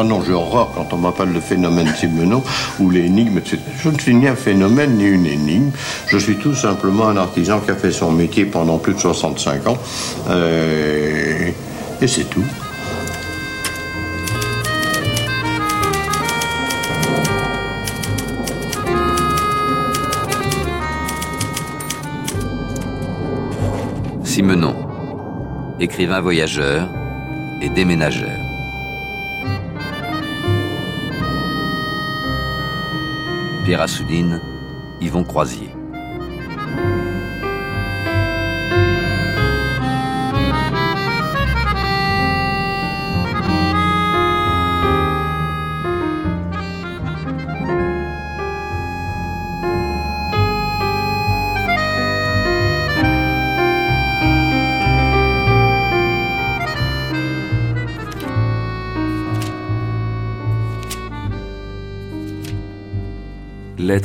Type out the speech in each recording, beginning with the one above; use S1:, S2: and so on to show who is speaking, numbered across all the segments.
S1: Ah non, j'ai horreur quand on m'appelle le phénomène Simenon ou l'énigme, etc. Je ne suis ni un phénomène ni une énigme. Je suis tout simplement un artisan qui a fait son métier pendant plus de 65 ans. Euh, et c'est tout.
S2: Simenon, écrivain voyageur et déménageur. Pierre Assouline, Yvon Croisier.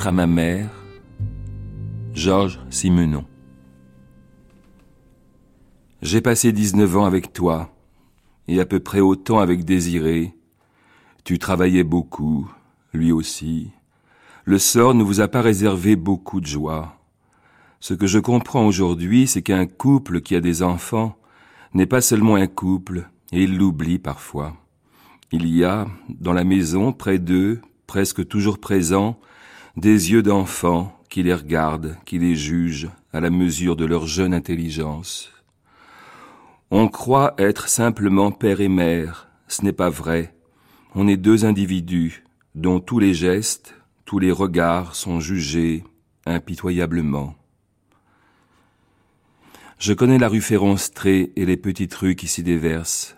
S3: À ma mère, Georges Simenon. J'ai passé 19 ans avec toi, et à peu près autant avec Désiré. Tu travaillais beaucoup, lui aussi. Le sort ne vous a pas réservé beaucoup de joie. Ce que je comprends aujourd'hui, c'est qu'un couple qui a des enfants n'est pas seulement un couple, et il l'oublie parfois. Il y a, dans la maison, près d'eux, presque toujours présent, des yeux d'enfants qui les regardent, qui les jugent à la mesure de leur jeune intelligence. On croit être simplement père et mère, ce n'est pas vrai. On est deux individus dont tous les gestes, tous les regards sont jugés impitoyablement. Je connais la rue Ferronstré et les petites rues qui s'y déversent.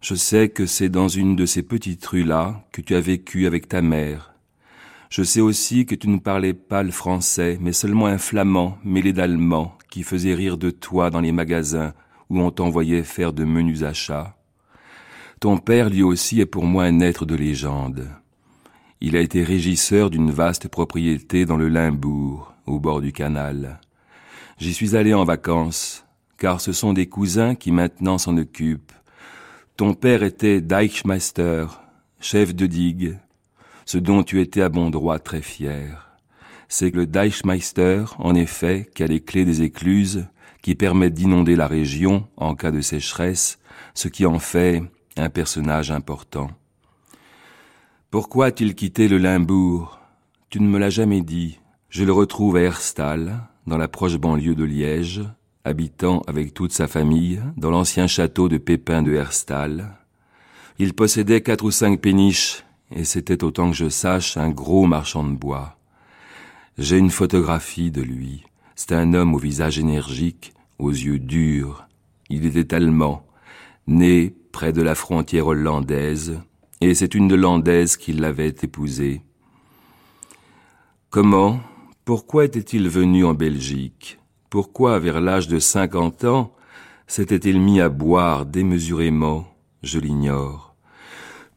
S3: Je sais que c'est dans une de ces petites rues-là que tu as vécu avec ta mère, je sais aussi que tu ne parlais pas le français, mais seulement un flamand mêlé d'allemand qui faisait rire de toi dans les magasins où on t'envoyait faire de menus achats. Ton père, lui aussi, est pour moi un être de légende. Il a été régisseur d'une vaste propriété dans le Limbourg, au bord du canal. J'y suis allé en vacances, car ce sont des cousins qui maintenant s'en occupent. Ton père était Deichmeister, chef de digue, ce dont tu étais à bon droit très fier. C'est que le Deichmeister, en effet, qui a les clés des écluses, qui permettent d'inonder la région en cas de sécheresse, ce qui en fait un personnage important. Pourquoi a-t-il quitté le Limbourg? Tu ne me l'as jamais dit. Je le retrouve à Herstal, dans la proche banlieue de Liège, habitant avec toute sa famille dans l'ancien château de Pépin de Herstal. Il possédait quatre ou cinq péniches et c'était autant que je sache un gros marchand de bois. J'ai une photographie de lui. C'est un homme au visage énergique, aux yeux durs. Il était allemand, né près de la frontière hollandaise, et c'est une Hollandaise qui l'avait épousé. Comment, pourquoi était-il venu en Belgique? Pourquoi, vers l'âge de cinquante ans, s'était-il mis à boire démesurément? Je l'ignore.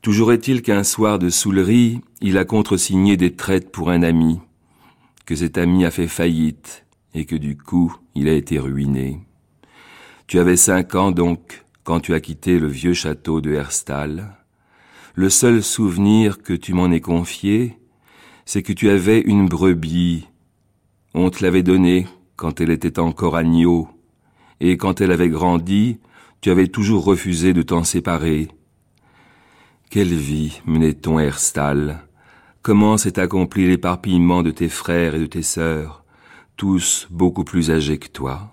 S3: Toujours est-il qu'un soir de soulerie, il a contresigné des traites pour un ami, que cet ami a fait faillite, et que du coup, il a été ruiné. Tu avais cinq ans donc, quand tu as quitté le vieux château de Herstal. Le seul souvenir que tu m'en aies confié, c'est que tu avais une brebis. On te l'avait donnée quand elle était encore agneau, et quand elle avait grandi, tu avais toujours refusé de t'en séparer quelle vie menait ton Herstal Comment s'est accompli l'éparpillement de tes frères et de tes sœurs, tous beaucoup plus âgés que toi?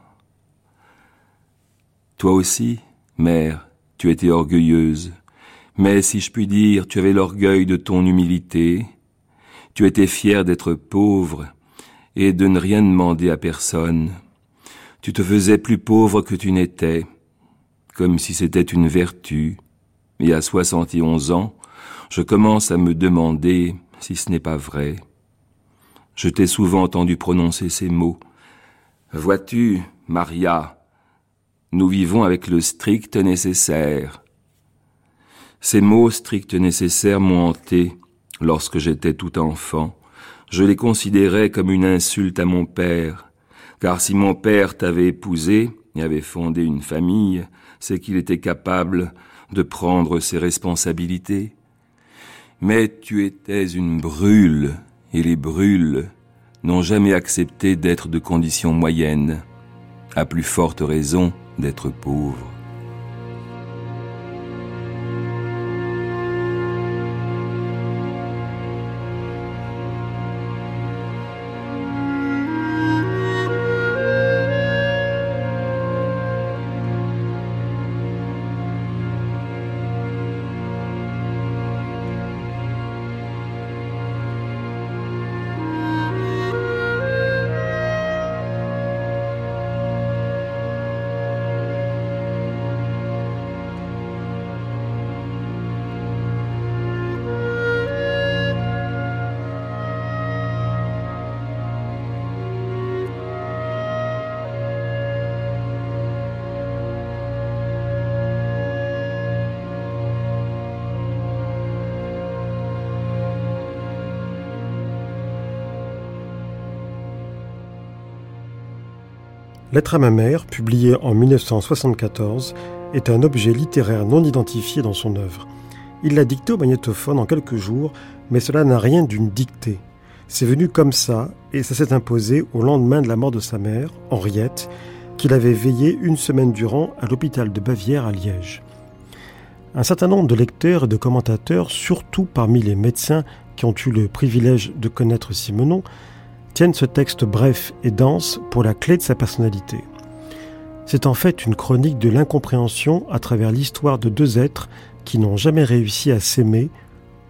S3: Toi aussi, mère, tu étais orgueilleuse, mais si je puis dire, tu avais l'orgueil de ton humilité, tu étais fière d'être pauvre et de ne rien demander à personne. Tu te faisais plus pauvre que tu n'étais, comme si c'était une vertu, et à soixante et onze ans, je commence à me demander si ce n'est pas vrai. Je t'ai souvent entendu prononcer ces mots. Vois-tu, Maria, nous vivons avec le strict nécessaire. Ces mots stricts nécessaires m'ont hanté lorsque j'étais tout enfant. Je les considérais comme une insulte à mon père, car si mon père t'avait épousé et avait fondé une famille, c'est qu'il était capable de prendre ses responsabilités. Mais tu étais une brûle, et les brûles n'ont jamais accepté d'être de condition moyenne, à plus forte raison d'être pauvres.
S4: Lettre à ma mère, publié en 1974, est un objet littéraire non identifié dans son œuvre. Il l'a dicté au magnétophone en quelques jours, mais cela n'a rien d'une dictée. C'est venu comme ça, et ça s'est imposé au lendemain de la mort de sa mère, Henriette, qu'il avait veillé une semaine durant à l'hôpital de Bavière à Liège. Un certain nombre de lecteurs et de commentateurs, surtout parmi les médecins qui ont eu le privilège de connaître Simenon, tiennent ce texte bref et dense pour la clé de sa personnalité. C'est en fait une chronique de l'incompréhension à travers l'histoire de deux êtres qui n'ont jamais réussi à s'aimer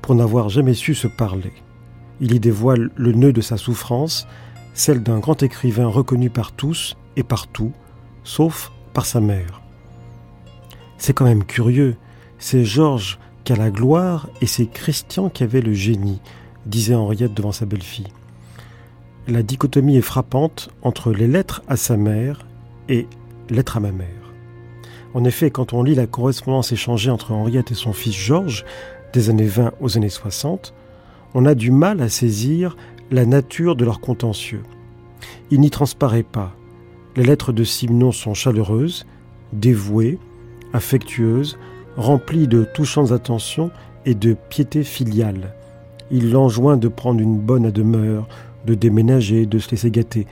S4: pour n'avoir jamais su se parler. Il y dévoile le nœud de sa souffrance, celle d'un grand écrivain reconnu par tous et partout, sauf par sa mère. C'est quand même curieux, c'est Georges qui a la gloire et c'est Christian qui avait le génie, disait Henriette devant sa belle-fille la dichotomie est frappante entre les lettres à sa mère et lettres à ma mère. En effet, quand on lit la correspondance échangée entre Henriette et son fils Georges, des années 20 aux années 60, on a du mal à saisir la nature de leur contentieux. Il n'y transparaît pas. Les lettres de Simon sont chaleureuses, dévouées, affectueuses, remplies de touchantes attentions et de piété filiale. Il l'enjoint de prendre une bonne demeure, de déménager, de se laisser gâter.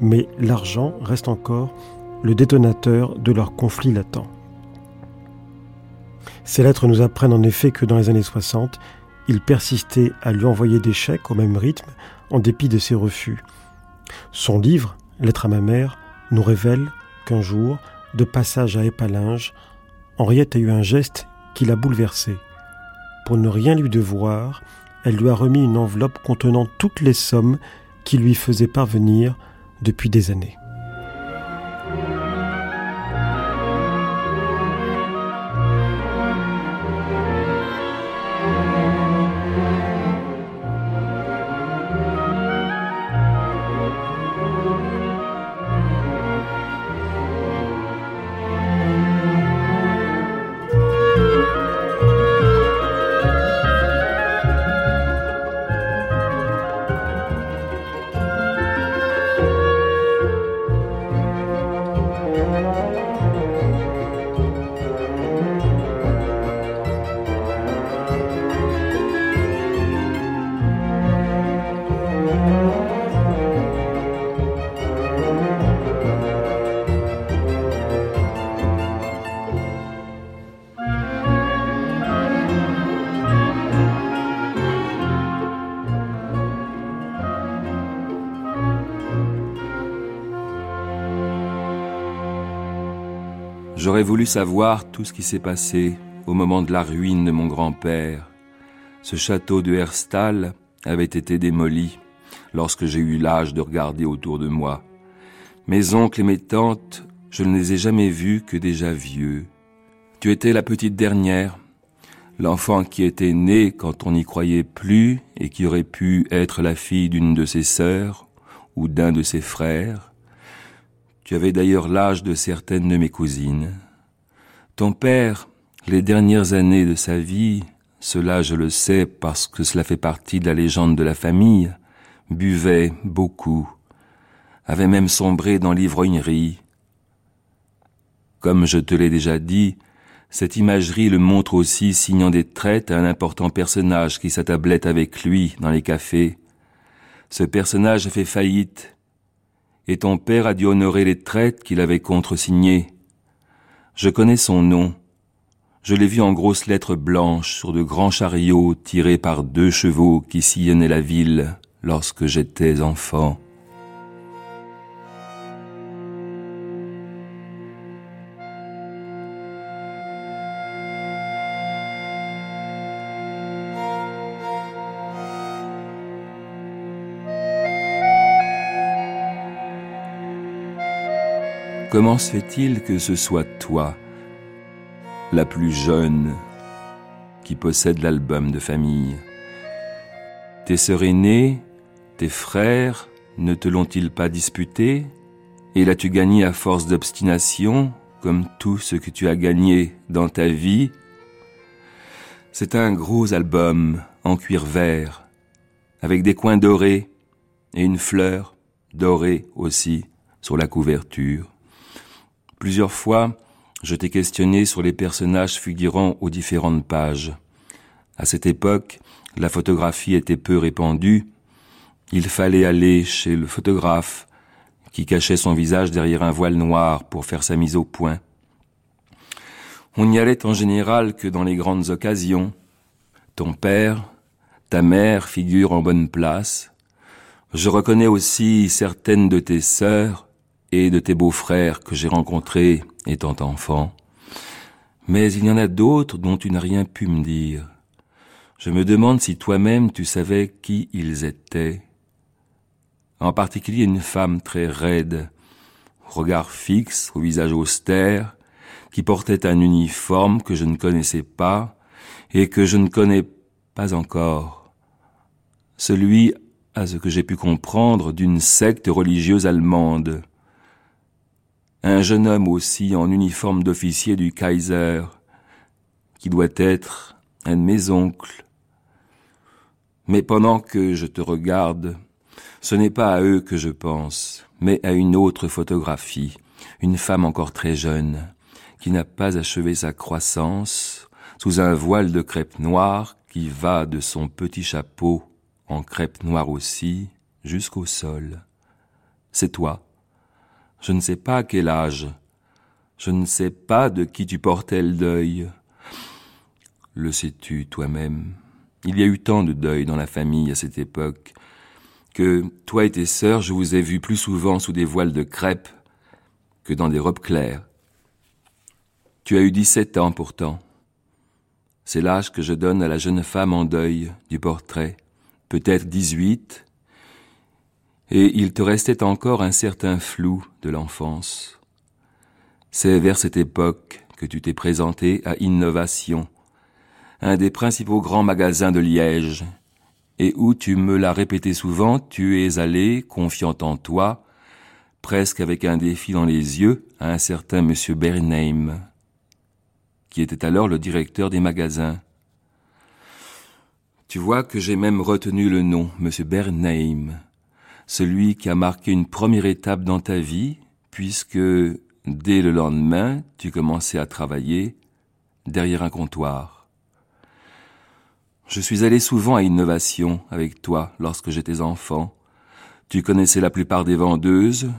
S4: Mais l'argent reste encore le détonateur de leur conflit latent. Ces lettres nous apprennent en effet que dans les années 60, il persistait à lui envoyer des chèques au même rythme en dépit de ses refus. Son livre, Lettre à ma mère, nous révèle qu'un jour, de passage à Épalinges, Henriette a eu un geste qui l'a bouleversé. Pour ne rien lui devoir, elle lui a remis une enveloppe contenant toutes les sommes qu'il lui faisait parvenir depuis des années.
S3: Savoir tout ce qui s'est passé au moment de la ruine de mon grand-père. Ce château de Herstal avait été démoli lorsque j'ai eu l'âge de regarder autour de moi. Mes oncles et mes tantes, je ne les ai jamais vus que déjà vieux. Tu étais la petite dernière, l'enfant qui était né quand on n'y croyait plus et qui aurait pu être la fille d'une de ses sœurs ou d'un de ses frères. Tu avais d'ailleurs l'âge de certaines de mes cousines. Ton père, Les dernières années de sa vie, cela je le sais parce que cela fait partie de la légende de la famille, buvait beaucoup, avait même sombré dans l'ivrognerie. Comme je te l'ai déjà dit, cette imagerie le montre aussi signant des traites à un important personnage qui s'attablait avec lui dans les cafés. Ce personnage a fait faillite, et ton père a dû honorer les traites qu'il avait contresignées. Je connais son nom. Je l'ai vu en grosses lettres blanches sur de grands chariots tirés par deux chevaux qui sillonnaient la ville lorsque j'étais enfant. Comment se fait-il que ce soit toi, la plus jeune, qui possède l'album de famille? Tes sœurs aînées, tes frères, ne te l'ont-ils pas disputé? Et l'as-tu gagné à force d'obstination, comme tout ce que tu as gagné dans ta vie? C'est un gros album en cuir vert, avec des coins dorés et une fleur dorée aussi sur la couverture. Plusieurs fois, je t'ai questionné sur les personnages figurant aux différentes pages. À cette époque, la photographie était peu répandue. Il fallait aller chez le photographe, qui cachait son visage derrière un voile noir pour faire sa mise au point. On n'y allait en général que dans les grandes occasions. Ton père, ta mère figurent en bonne place. Je reconnais aussi certaines de tes sœurs, et de tes beaux-frères que j'ai rencontrés étant enfant. Mais il y en a d'autres dont tu n'as rien pu me dire. Je me demande si toi-même tu savais qui ils étaient. En particulier une femme très raide, regard fixe, au visage austère, qui portait un uniforme que je ne connaissais pas et que je ne connais pas encore. Celui, à ce que j'ai pu comprendre, d'une secte religieuse allemande un jeune homme aussi en uniforme d'officier du Kaiser, qui doit être un de mes oncles. Mais pendant que je te regarde, ce n'est pas à eux que je pense, mais à une autre photographie, une femme encore très jeune, qui n'a pas achevé sa croissance, sous un voile de crêpe noire qui va de son petit chapeau, en crêpe noire aussi, jusqu'au sol. C'est toi, je ne sais pas quel âge. Je ne sais pas de qui tu portais le deuil. Le sais-tu toi-même? Il y a eu tant de deuil dans la famille à cette époque que toi et tes sœurs, je vous ai vus plus souvent sous des voiles de crêpe que dans des robes claires. Tu as eu dix-sept ans pourtant. C'est l'âge que je donne à la jeune femme en deuil du portrait, peut-être dix-huit, et il te restait encore un certain flou de l'enfance. C'est vers cette époque que tu t'es présenté à Innovation, un des principaux grands magasins de Liège, et où tu me l'as répété souvent, tu es allé, confiant en toi, presque avec un défi dans les yeux, à un certain monsieur Bernheim, qui était alors le directeur des magasins. Tu vois que j'ai même retenu le nom, monsieur Bernheim, celui qui a marqué une première étape dans ta vie, puisque dès le lendemain, tu commençais à travailler derrière un comptoir. Je suis allé souvent à Innovation avec toi lorsque j'étais enfant. Tu connaissais la plupart des vendeuses,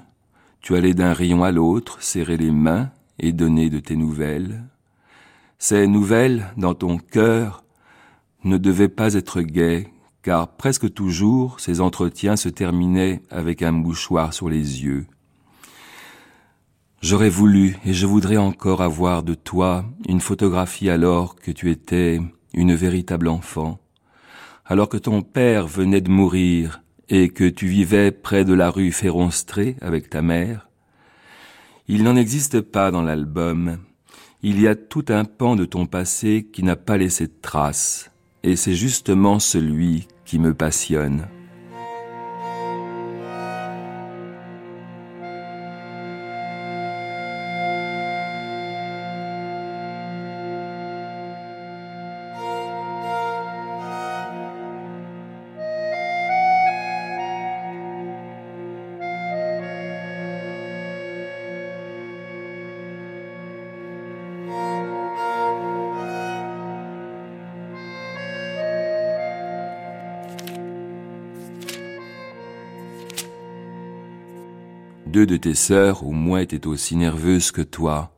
S3: tu allais d'un rayon à l'autre, serrer les mains et donner de tes nouvelles. Ces nouvelles, dans ton cœur, ne devaient pas être gaies, car presque toujours ces entretiens se terminaient avec un mouchoir sur les yeux. J'aurais voulu, et je voudrais encore avoir de toi une photographie alors que tu étais une véritable enfant, alors que ton père venait de mourir et que tu vivais près de la rue Féronstré avec ta mère. Il n'en existe pas dans l'album. Il y a tout un pan de ton passé qui n'a pas laissé de traces, et c'est justement celui qui me passionne. Deux de tes sœurs, au moins, étaient aussi nerveuses que toi,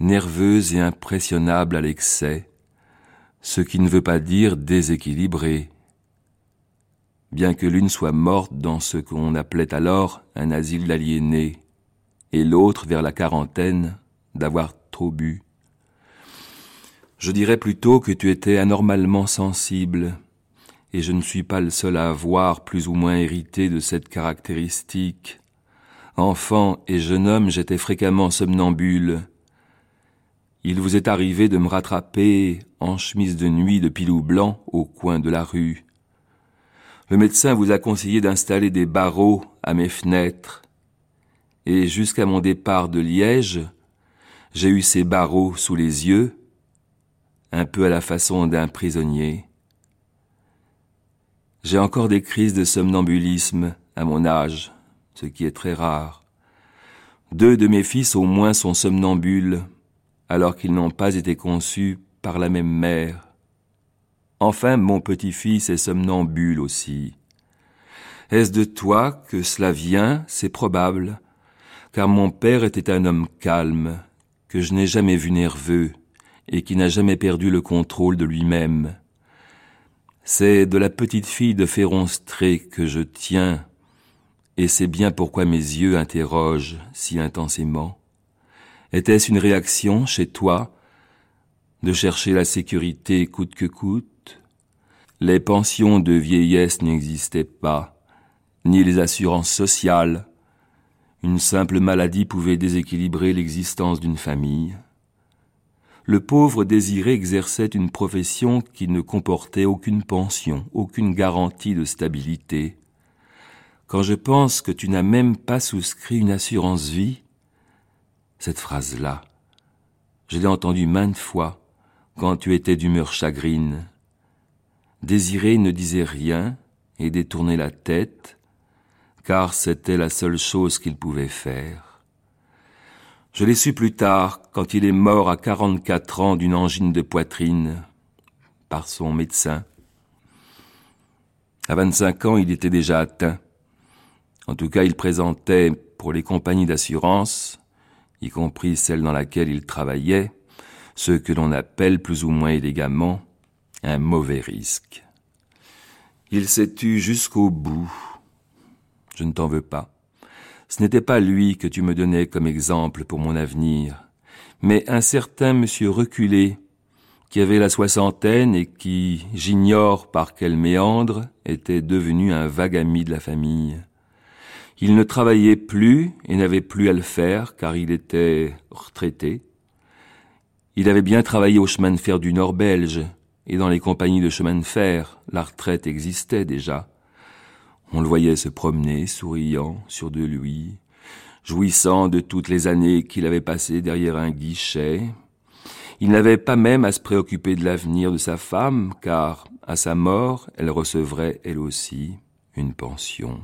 S3: nerveuses et impressionnables à l'excès, ce qui ne veut pas dire déséquilibrées. Bien que l'une soit morte dans ce qu'on appelait alors un asile d'aliénés, et l'autre vers la quarantaine d'avoir trop bu. Je dirais plutôt que tu étais anormalement sensible, et je ne suis pas le seul à avoir plus ou moins hérité de cette caractéristique. Enfant et jeune homme, j'étais fréquemment somnambule. Il vous est arrivé de me rattraper en chemise de nuit de pilou blanc au coin de la rue. Le médecin vous a conseillé d'installer des barreaux à mes fenêtres, et jusqu'à mon départ de Liège, j'ai eu ces barreaux sous les yeux, un peu à la façon d'un prisonnier. J'ai encore des crises de somnambulisme à mon âge, ce qui est très rare. Deux de mes fils au moins sont somnambules, alors qu'ils n'ont pas été conçus par la même mère. Enfin, mon petit-fils est somnambule aussi. Est-ce de toi que cela vient? C'est probable, car mon père était un homme calme, que je n'ai jamais vu nerveux, et qui n'a jamais perdu le contrôle de lui-même. C'est de la petite fille de Féronstré que je tiens, et c'est bien pourquoi mes yeux interrogent si intensément. Était-ce une réaction chez toi de chercher la sécurité coûte que coûte? Les pensions de vieillesse n'existaient pas, ni les assurances sociales. Une simple maladie pouvait déséquilibrer l'existence d'une famille le pauvre désiré exerçait une profession qui ne comportait aucune pension, aucune garantie de stabilité. Quand je pense que tu n'as même pas souscrit une assurance vie, cette phrase-là, je l'ai entendue maintes fois quand tu étais d'humeur chagrine. Désiré ne disait rien et détournait la tête, car c'était la seule chose qu'il pouvait faire. Je l'ai su plus tard, quand il est mort à 44 ans d'une angine de poitrine, par son médecin. À 25 ans, il était déjà atteint. En tout cas, il présentait, pour les compagnies d'assurance, y compris celle dans laquelle il travaillait, ce que l'on appelle plus ou moins élégamment un mauvais risque. Il s'est tu jusqu'au bout. Je ne t'en veux pas. Ce n'était pas lui que tu me donnais comme exemple pour mon avenir, mais un certain monsieur reculé, qui avait la soixantaine et qui, j'ignore par quel méandre, était devenu un vague ami de la famille. Il ne travaillait plus et n'avait plus à le faire car il était retraité. Il avait bien travaillé au chemin de fer du Nord belge et dans les compagnies de chemin de fer, la retraite existait déjà. On le voyait se promener, souriant, sur de lui, jouissant de toutes les années qu'il avait passées derrière un guichet. Il n'avait pas même à se préoccuper de l'avenir de sa femme, car, à sa mort, elle recevrait, elle aussi, une pension.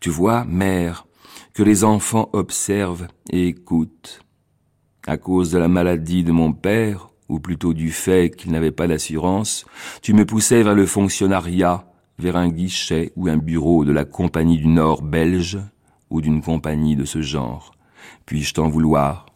S3: Tu vois, mère, que les enfants observent et écoutent. À cause de la maladie de mon père, ou plutôt du fait qu'il n'avait pas d'assurance, tu me poussais vers le fonctionnariat, vers un guichet ou un bureau de la Compagnie du Nord belge ou d'une compagnie de ce genre. Puis-je t'en vouloir?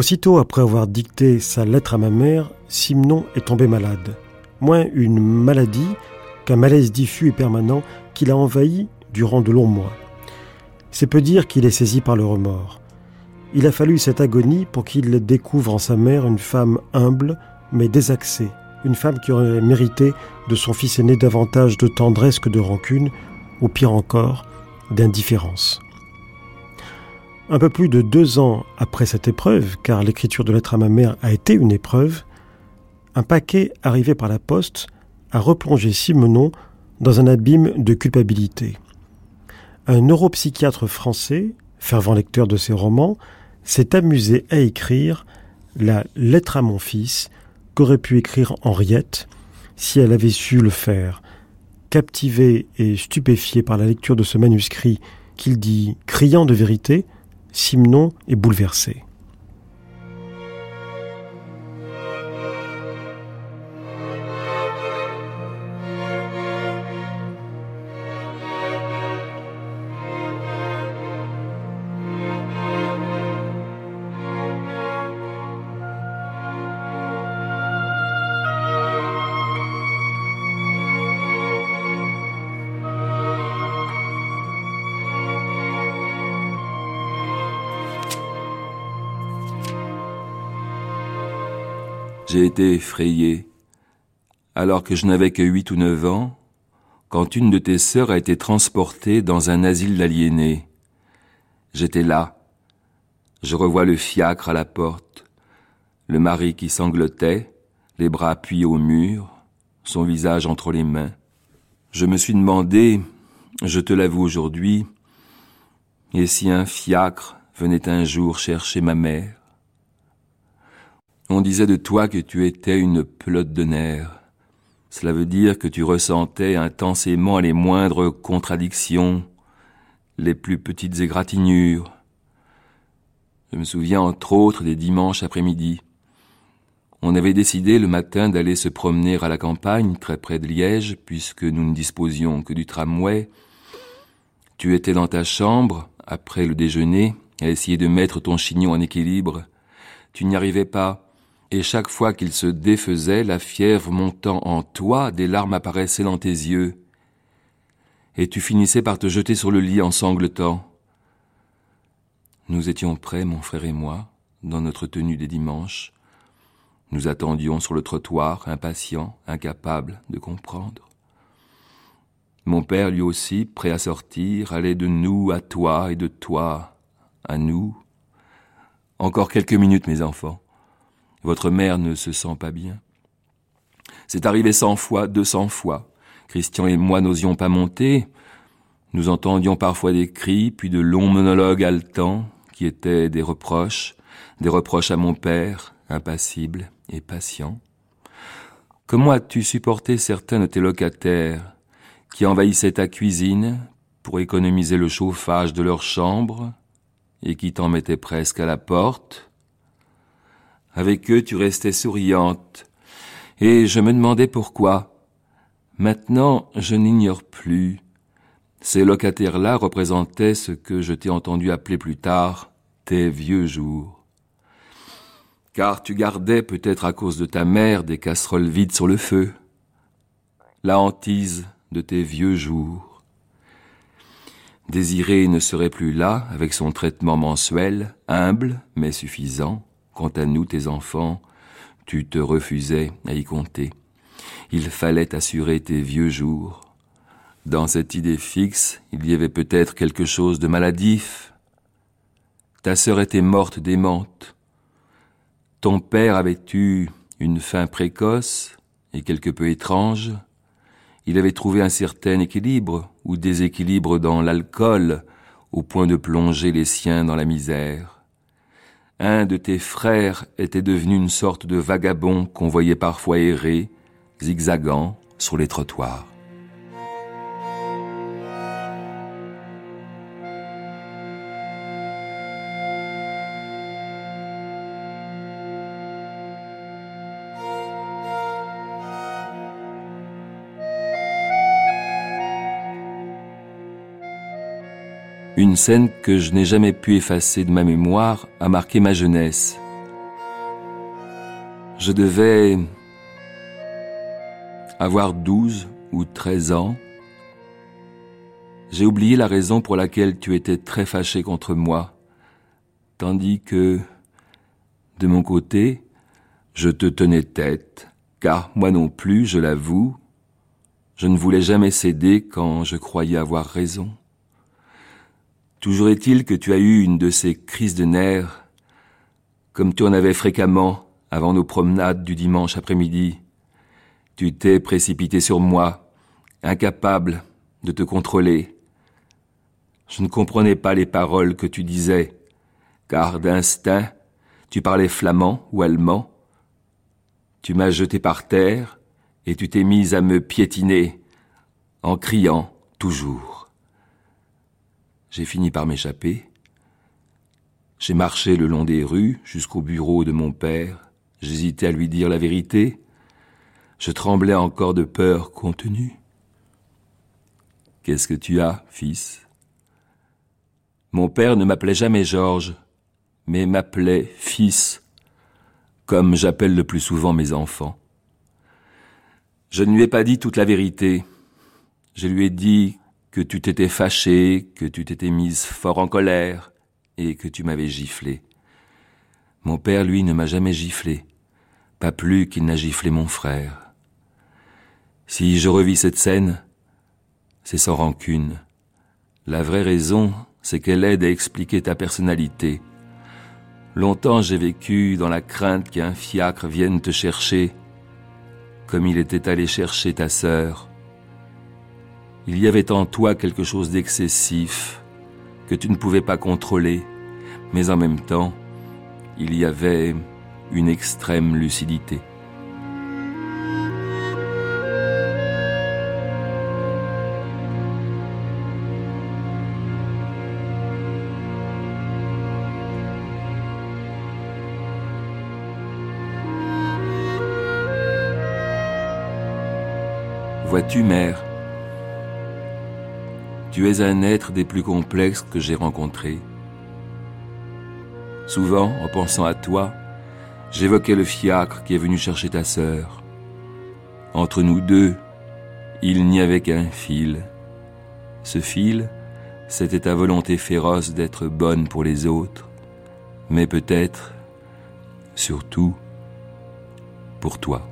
S4: Aussitôt après avoir dicté sa lettre à ma mère, Simon est tombé malade. moins une maladie qu'un malaise diffus et permanent qui l'a envahi durant de longs mois. C'est peu dire qu'il est saisi par le remords. Il a fallu cette agonie pour qu'il découvre en sa mère une femme humble mais désaxée, une femme qui aurait mérité de son fils aîné davantage de tendresse que de rancune, ou pire encore, d'indifférence. Un peu plus de deux ans après cette épreuve, car l'écriture de lettre à ma mère a été une épreuve, un paquet arrivé par la poste a replongé Simenon dans un abîme de culpabilité. Un neuropsychiatre français, fervent lecteur de ses romans, s'est amusé à écrire la lettre à mon fils qu'aurait pu écrire Henriette si elle avait su le faire. Captivé et stupéfié par la lecture de ce manuscrit qu'il dit criant de vérité, Simon est bouleversé.
S3: J'ai été effrayé, alors que je n'avais que huit ou neuf ans, quand une de tes sœurs a été transportée dans un asile d'aliénés. J'étais là. Je revois le fiacre à la porte, le mari qui sanglotait, les bras appuyés au mur, son visage entre les mains. Je me suis demandé, je te l'avoue aujourd'hui, et si un fiacre venait un jour chercher ma mère? On disait de toi que tu étais une pelote de nerfs. Cela veut dire que tu ressentais intensément les moindres contradictions, les plus petites égratignures. Je me souviens entre autres des dimanches après-midi. On avait décidé le matin d'aller se promener à la campagne, très près de Liège, puisque nous ne disposions que du tramway. Tu étais dans ta chambre, après le déjeuner, à essayer de mettre ton chignon en équilibre. Tu n'y arrivais pas et chaque fois qu'il se défaisait, la fièvre montant en toi, des larmes apparaissaient dans tes yeux, et tu finissais par te jeter sur le lit en sanglotant. Nous étions prêts, mon frère et moi, dans notre tenue des dimanches. Nous attendions sur le trottoir, impatients, incapables de comprendre. Mon père, lui aussi, prêt à sortir, allait de nous à toi et de toi à nous. Encore quelques minutes, mes enfants. Votre mère ne se sent pas bien. C'est arrivé cent fois, deux cents fois. Christian et moi n'osions pas monter. Nous entendions parfois des cris, puis de longs monologues haletants, qui étaient des reproches, des reproches à mon père, impassible et patient. Comment as-tu supporté certains de tes locataires qui envahissaient ta cuisine pour économiser le chauffage de leur chambre et qui t'en mettaient presque à la porte? Avec eux, tu restais souriante. Et je me demandais pourquoi. Maintenant, je n'ignore plus. Ces locataires-là représentaient ce que je t'ai entendu appeler plus tard tes vieux jours. Car tu gardais, peut-être à cause de ta mère, des casseroles vides sur le feu. La hantise de tes vieux jours. Désiré ne serait plus là, avec son traitement mensuel, humble mais suffisant. Quant à nous, tes enfants, tu te refusais à y compter. Il fallait assurer tes vieux jours. Dans cette idée fixe, il y avait peut-être quelque chose de maladif. Ta sœur était morte démente. Ton père avait eu une fin précoce et quelque peu étrange? Il avait trouvé un certain équilibre ou déséquilibre dans l'alcool au point de plonger les siens dans la misère. Un de tes frères était devenu une sorte de vagabond qu'on voyait parfois errer, zigzagant sur les trottoirs. Une scène que je n'ai jamais pu effacer de ma mémoire a marqué ma jeunesse. Je devais avoir douze ou treize ans, j'ai oublié la raison pour laquelle tu étais très fâché contre moi, tandis que, de mon côté, je te tenais tête, car moi non plus, je l'avoue, je ne voulais jamais céder quand je croyais avoir raison. Toujours est-il que tu as eu une de ces crises de nerfs, comme tu en avais fréquemment avant nos promenades du dimanche après-midi. Tu t'es précipité sur moi, incapable de te contrôler. Je ne comprenais pas les paroles que tu disais, car d'instinct, tu parlais flamand ou allemand. Tu m'as jeté par terre, et tu t'es mise à me piétiner, en criant toujours. J'ai fini par m'échapper. J'ai marché le long des rues jusqu'au bureau de mon père. J'hésitais à lui dire la vérité. Je tremblais encore de peur contenue. Qu'est-ce que tu as, fils? Mon père ne m'appelait jamais Georges, mais m'appelait fils, comme j'appelle le plus souvent mes enfants. Je ne lui ai pas dit toute la vérité. Je lui ai dit que tu t'étais fâché, que tu t'étais mise fort en colère, et que tu m'avais giflé. Mon père, lui, ne m'a jamais giflé, pas plus qu'il n'a giflé mon frère. Si je revis cette scène, c'est sans rancune. La vraie raison, c'est qu'elle aide à expliquer ta personnalité. Longtemps j'ai vécu dans la crainte qu'un fiacre vienne te chercher comme il était allé chercher ta sœur. Il y avait en toi quelque chose d'excessif que tu ne pouvais pas contrôler, mais en même temps, il y avait une extrême lucidité. Vois-tu, mère, tu es un être des plus complexes que j'ai rencontrés. Souvent, en pensant à toi, j'évoquais le fiacre qui est venu chercher ta sœur. Entre nous deux, il n'y avait qu'un fil. Ce fil, c'était ta volonté féroce d'être bonne pour les autres, mais peut-être, surtout, pour toi.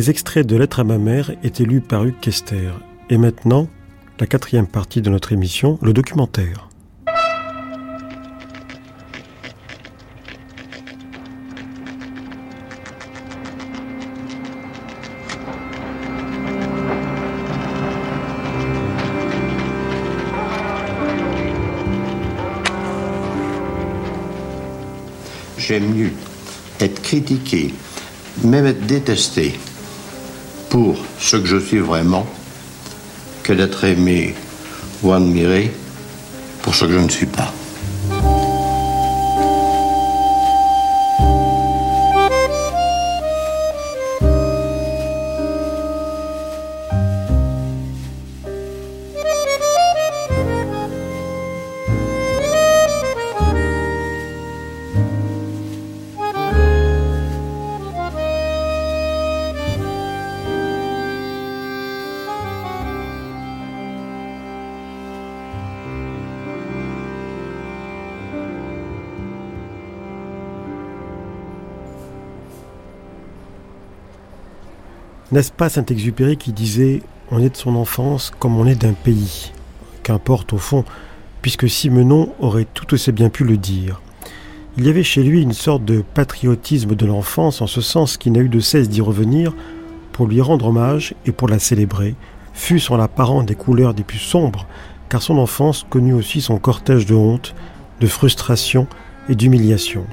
S4: Les extraits de Lettres à ma mère étaient lus par Hugues Kester. Et maintenant, la quatrième partie de notre émission, le documentaire.
S1: J'aime mieux être critiqué, même être détesté, pour ce que je suis vraiment que d'être aimé ou admiré pour ce que je ne suis pas.
S4: N'est-ce pas Saint-Exupéry qui disait On est de son enfance comme on est d'un pays Qu'importe au fond, puisque Simenon aurait tout aussi bien pu le dire. Il y avait chez lui une sorte de patriotisme de l'enfance, en ce sens qu'il n'a eu de cesse d'y revenir pour lui rendre hommage et pour la célébrer, fût-ce en l'apparent des couleurs des plus sombres, car son enfance connut aussi son cortège de honte, de frustration et d'humiliation.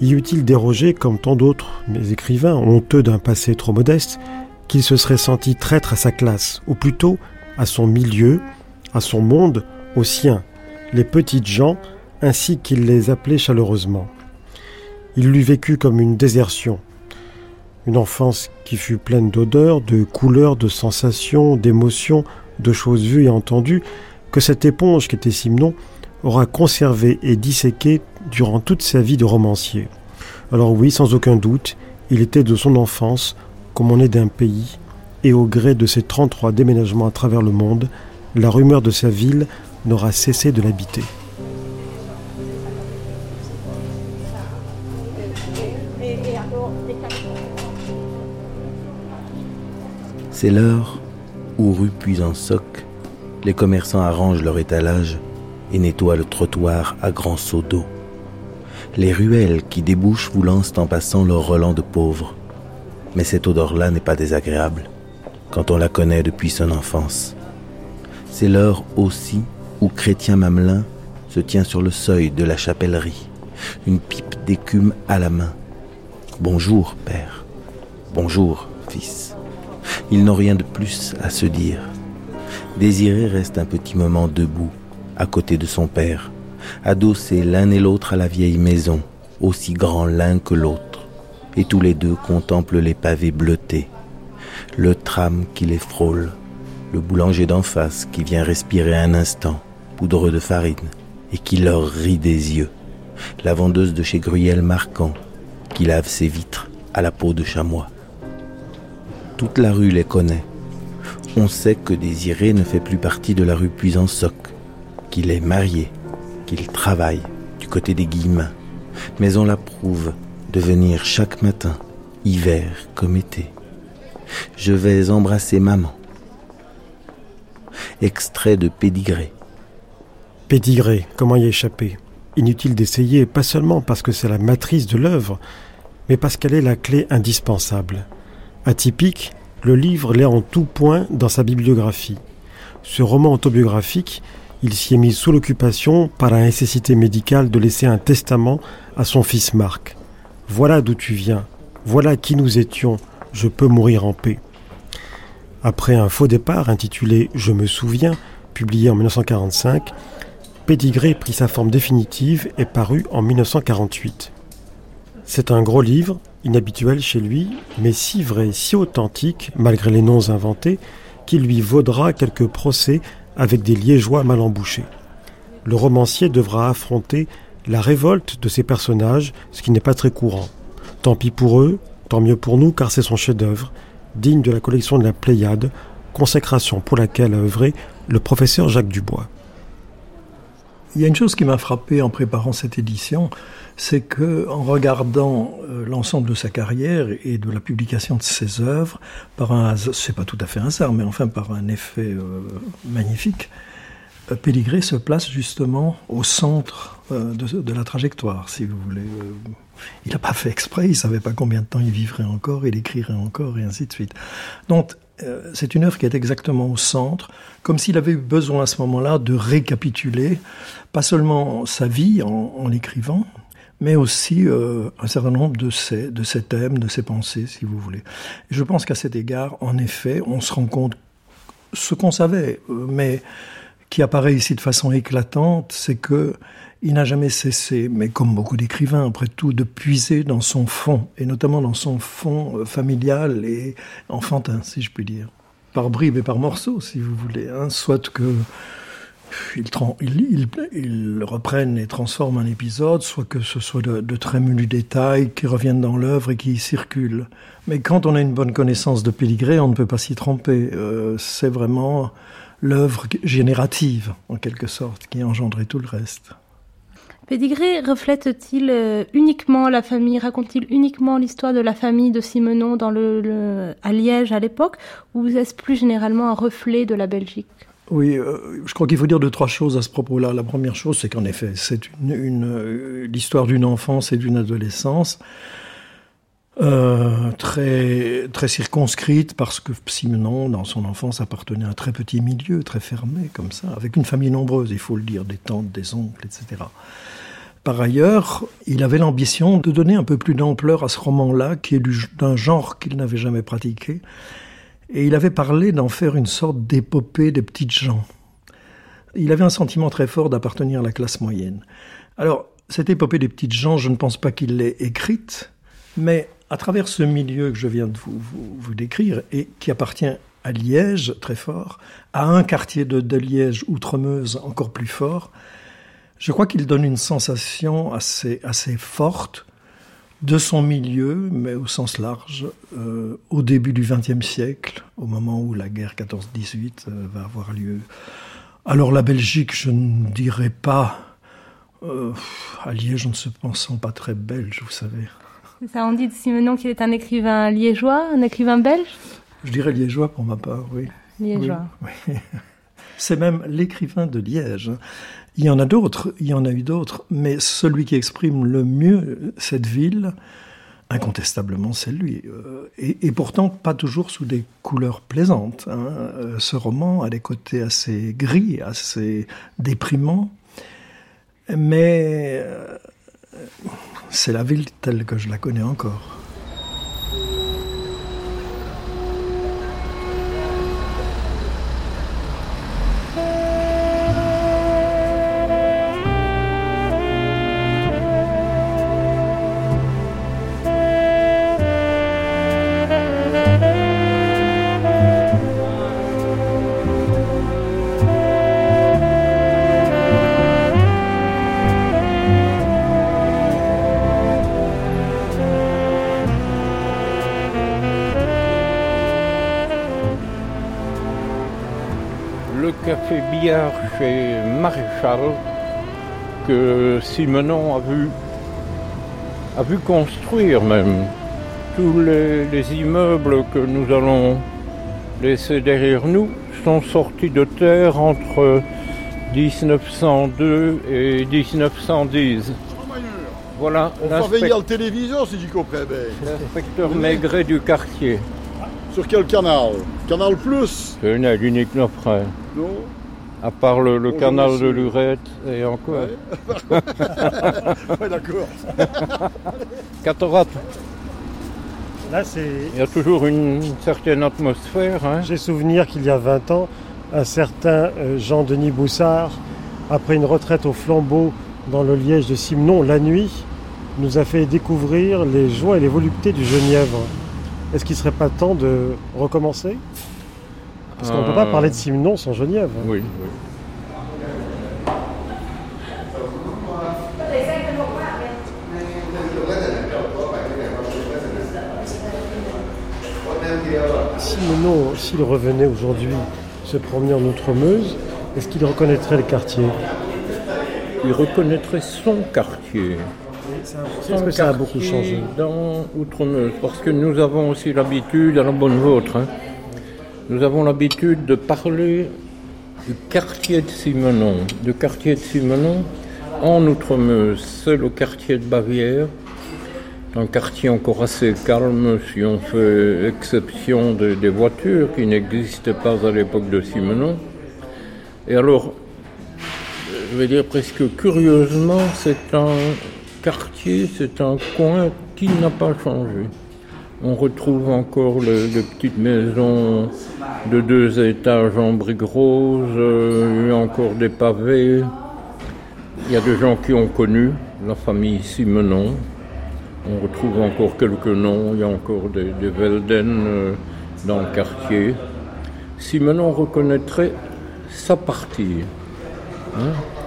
S4: Y eut-il dérogé, comme tant d'autres mes écrivains, honteux d'un passé trop modeste, qu'il se serait senti traître à sa classe, ou plutôt à son milieu, à son monde, au sien, les petites gens, ainsi qu'il les appelait chaleureusement. Il l'eût vécu comme une désertion, une enfance qui fut pleine d'odeurs, de couleurs, de sensations, d'émotions, de choses vues et entendues, que cette éponge qui était Simon aura conservé et disséqué durant toute sa vie de romancier. Alors oui, sans aucun doute, il était de son enfance, comme on est d'un pays, et au gré de ses 33 déménagements à travers le monde, la rumeur de sa ville n'aura cessé de l'habiter.
S5: C'est l'heure où, rue puis en soc, les commerçants arrangent leur étalage et nettoient le trottoir à grands seaux d'eau. Les ruelles qui débouchent vous lancent en passant leur relent de pauvres. Mais cette odeur-là n'est pas désagréable quand on la connaît depuis son enfance. C'est l'heure aussi où Chrétien Mamelin se tient sur le seuil de la chapellerie, une pipe d'écume à la main. Bonjour, père. Bonjour, fils. Ils n'ont rien de plus à se dire. Désiré reste un petit moment debout, à côté de son père, adossés l'un et l'autre à la vieille maison, aussi grands l'un que l'autre, et tous les deux contemplent les pavés bleutés, le tram qui les frôle, le boulanger d'en face qui vient respirer un instant, poudreux de farine, et qui leur rit des yeux, la vendeuse de chez Gruyel marquant, qui lave ses vitres à la peau de chamois. Toute la rue les connaît. On sait que Désiré ne fait plus partie de la rue Puisansoc, est marié, qu'il travaille du côté des Guillemins. Mais on l'approuve de venir chaque matin, hiver comme été. Je vais embrasser maman. Extrait de Pédigré.
S4: Pédigré, comment y échapper? Inutile d'essayer, pas seulement parce que c'est la matrice de l'œuvre, mais parce qu'elle est la clé indispensable. Atypique, le livre l'est en tout point dans sa bibliographie. Ce roman autobiographique, il s'y est mis sous l'occupation par la nécessité médicale de laisser un testament à son fils Marc. Voilà d'où tu viens, voilà qui nous étions, je peux mourir en paix. Après un faux départ intitulé Je me souviens, publié en 1945, Pédigré prit sa forme définitive et parut en 1948. C'est un gros livre, inhabituel chez lui, mais si vrai, si authentique, malgré les noms inventés, qu'il lui vaudra quelques procès avec des liégeois mal embouchés. Le romancier devra affronter la révolte de ses personnages, ce qui n'est pas très courant. Tant pis pour eux, tant mieux pour nous, car c'est son chef-d'œuvre, digne de la collection de la Pléiade, consécration pour laquelle a œuvré le professeur Jacques Dubois.
S6: Il y a une chose qui m'a frappé en préparant cette édition, c'est que en regardant euh, l'ensemble de sa carrière et de la publication de ses œuvres, par un c'est pas tout à fait un hasard, mais enfin par un effet euh, magnifique, euh, se place justement au centre de, la trajectoire, si vous voulez. il n'a pas fait exprès, il savait pas combien de temps il vivrait encore, il écrirait encore, et ainsi de suite. Donc c'est une œuvre qui est exactement au centre, comme s'il avait eu besoin à ce moment-là de récapituler, pas seulement sa vie en l'écrivant, mais aussi euh, un certain nombre de ces, de ces thèmes, de ces pensées, si vous voulez. Je pense qu'à cet égard, en effet, on se rend compte ce qu'on savait, euh, mais qui apparaît ici de façon éclatante, c'est que il n'a jamais cessé, mais comme beaucoup d'écrivains, après tout, de puiser dans son fond, et notamment dans son fond euh, familial et enfantin, si je puis dire. Par bribes et par morceaux, si vous voulez. Hein. Soit que ils, reprennent et transforment un épisode, soit que ce soit de, très menus détails qui reviennent dans l'œuvre et qui y circulent. Mais quand on a une bonne connaissance de Péligré, on ne peut pas s'y tromper. Euh, c'est vraiment l'œuvre générative, en quelque sorte, qui a engendré tout le reste.
S7: Pédigré reflète-t-il euh, uniquement la famille, raconte-t-il uniquement l'histoire de la famille de Simenon dans le, à Liège à l'époque, ou est-ce plus généralement un reflet de la Belgique?
S6: Oui, euh, je crois qu'il faut dire deux, trois choses à ce propos-là. La première chose, c'est qu'en effet, c'est une, euh, l'histoire d'une enfance et d'une adolescence très, très circonscrite parce que Simenon, dans son enfance, appartenait à un très petit milieu, très fermé, comme ça, avec une famille nombreuse, il faut le dire, des tantes, des oncles, etc. Par ailleurs, il avait l'ambition de donner un peu plus d'ampleur à ce roman-là, qui est d'un genre qu'il n'avait jamais pratiqué, et il avait parlé d'en faire une sorte d'épopée des petites gens. Il avait un sentiment très fort d'appartenir à la classe moyenne. Alors, cette épopée des petites gens, je ne pense pas qu'il l'ait écrite, mais à travers ce milieu que je viens de vous, décrire, et qui appartient à Liège, très fort, à un quartier de, de Liège, Outremeuse, encore plus fort, je crois qu'il donne une sensation assez, assez forte de son milieu, mais au sens large, euh, au début du XXe siècle, au moment où la guerre 14-18 euh, va avoir lieu. Alors la Belgique, je ne dirais pas, euh, à Liège, ne se pensant pas très belge, vous savez.
S7: Ça, on dit de Simenon qu'il est un écrivain liégeois, un écrivain belge?
S6: Je dirais liégeois pour ma part, oui.
S7: Liégeois.
S6: Oui, C'est même l'écrivain de Liège. Il y en a d'autres, il y en a eu d'autres, mais celui qui exprime le mieux cette ville, incontestablement, c'est lui. Euh, et, pourtant, pas toujours sous des couleurs plaisantes. Hein. Euh, ce roman a des côtés assez gris, assez déprimants, mais euh, c'est la ville telle que je la connais encore.
S8: Maréchal que Simenon a vu, a vu construire même. Tous les, immeubles que nous allons laisser derrière nous sont sortis de terre entre 1902 et 1910.
S9: Voilà. On va veiller en télévision si j'y comprends bien.
S8: L'inspecteur Maigret du quartier.
S9: Sur quel canal? Canal Plus?
S8: C'est l'unique nos frères. Non? À part le, canal de Lurette et encore.
S9: Ouais, d'accord.
S8: Cataracte. Là, c'est. Il y a toujours une certaine atmosphère. Hein.
S4: J'ai souvenir qu'il y a 20 ans, un certain euh, Jean-Denis Boussard, après une retraite au flambeau dans le Liège de Simon la nuit, nous a fait découvrir les joies et les voluptés du Genièvre. Est-ce qu'il ne serait pas temps de recommencer? Parce qu'on ne peut pas parler de Simon sans Genève.
S8: Oui,
S4: Simenon, s'il revenait aujourd'hui se promener en Outremeuse, est-ce qu'il reconnaîtrait le quartier?
S8: Il reconnaîtrait son quartier.
S4: Est-ce que ça a beaucoup changé?
S8: Dans Outremeuse, parce que nous avons aussi l'habitude, à la bonne vôtre, hein, nous avons l'habitude de parler du quartier de Simenon. Du quartier de Simenon en Outremeuse, c'est le quartier de Bavière. Un quartier encore assez calme si on fait exception des voitures qui n'existaient pas à l'époque de Simenon. Et alors, je vais dire presque curieusement, c'est un quartier, c'est un coin qui n'a pas changé. On retrouve encore les, petites maisons de deux étages en briques roses, euh, il y a encore des pavés. Il y a des gens qui ont connu la famille Simenon. On retrouve encore quelques noms, il y a encore des, des Velden euh, dans le quartier. Simenon reconnaîtrait sa partie. Hein.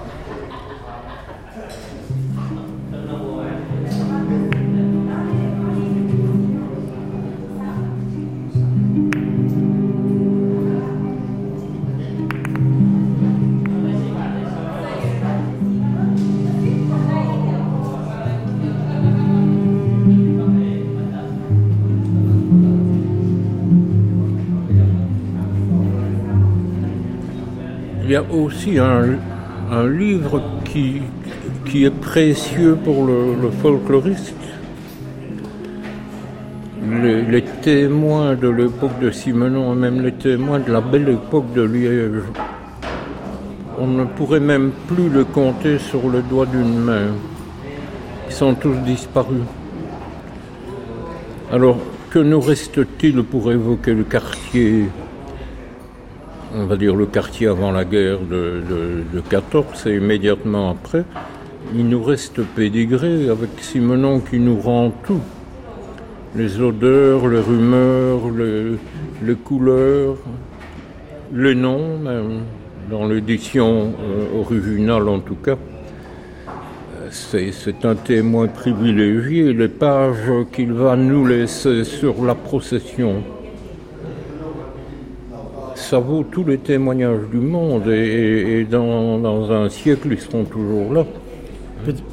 S8: Aussi un, livre qui, qui est précieux pour le, folkloriste. Les, témoins de l'époque de Simenon, même les témoins de la belle époque de Liège, on ne pourrait même plus le compter sur le doigt d'une main. Ils sont tous disparus. Alors, que nous reste-t-il pour évoquer le quartier? On va dire le quartier avant la guerre de, 14 et immédiatement après, il nous reste Pédigré avec Simenon qui nous rend tout. Les odeurs, les rumeurs, les, couleurs, les noms, dans l'édition euh, originale en tout cas. C'est un témoin privilégié, les pages qu'il va nous laisser sur la procession ça vaut tous les témoignages du monde et, dans, un siècle, ils seront toujours là.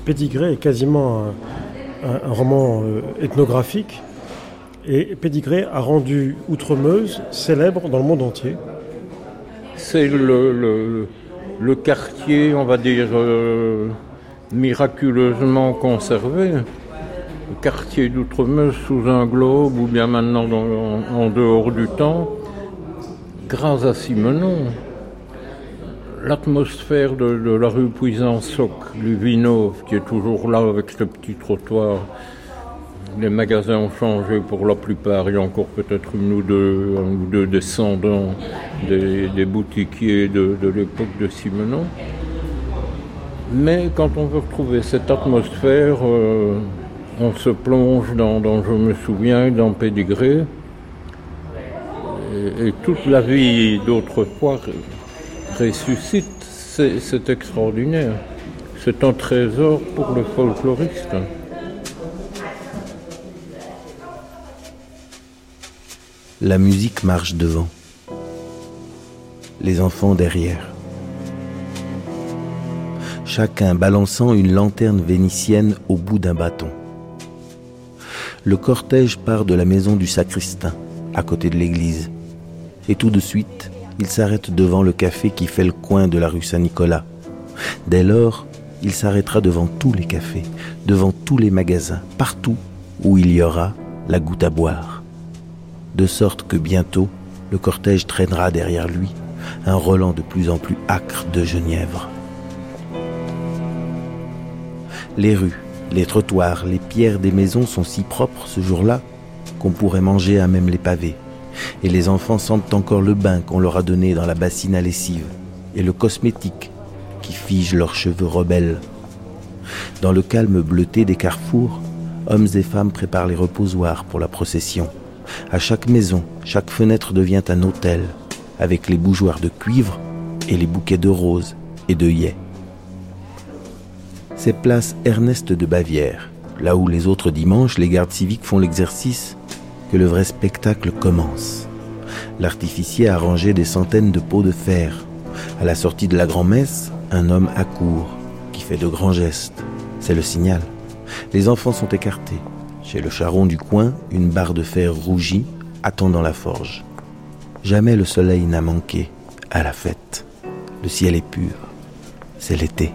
S4: Pédigré est quasiment un, roman euh, ethnographique et Pédigré a rendu Outremeuse célèbre dans le monde entier.
S8: C'est le, le, quartier, on va dire, euh, miraculeusement conservé. Le quartier d'Outremeuse sous un globe ou bien maintenant en dehors du temps grâce à Simenon, l'atmosphère de, la rue Puisansoc, Luvinov, qui est toujours là avec ce petit trottoir, les magasins ont changé pour la plupart. Il y a encore peut-être une ou deux, un ou deux descendants des, boutiquiers de, l'époque de Simenon. Mais quand on veut retrouver cette atmosphère, euh, on se plonge dans, dans, je me souviens, dans Pédigré et, toute la vie d'autrefois ressuscite, c'est extraordinaire. C'est un trésor pour le folkloriste.
S5: La musique marche devant, les enfants derrière. Chacun balançant une lanterne vénitienne au bout d'un bâton. Le cortège part de la maison du sacristain, à côté de l'église et tout de suite, il s'arrête devant le café qui fait le coin de la rue Saint-Nicolas. Dès lors, il s'arrêtera devant tous les cafés, devant tous les magasins, partout où il y aura la goutte à boire. De sorte que bientôt, le cortège traînera derrière lui un Roland de plus en plus âcre de genièvre. Les rues, les trottoirs, les pierres des maisons sont si propres ce jour-là qu'on pourrait manger à même les pavés et les enfants sentent encore le bain qu'on leur a donné dans la bassine à lessive, et le cosmétique qui fige leurs cheveux rebelles. Dans le calme bleuté des carrefours, hommes et femmes préparent les reposoirs pour la procession. À chaque maison, chaque fenêtre devient un hôtel, avec les bougeoirs de cuivre et les bouquets de roses et de yais. C'est place Ernest de Bavière, là où les autres dimanches les gardes civiques font l'exercice que le vrai spectacle commence. L'artificier a rangé des centaines de pots de fer. À la sortie de la grand-messe, un homme accourt, qui fait de grands gestes. C'est le signal. Les enfants sont écartés. Chez le charron du coin, une barre de fer rougie attend dans la forge. Jamais le soleil n'a manqué à la fête. Le ciel est pur. C'est l'été.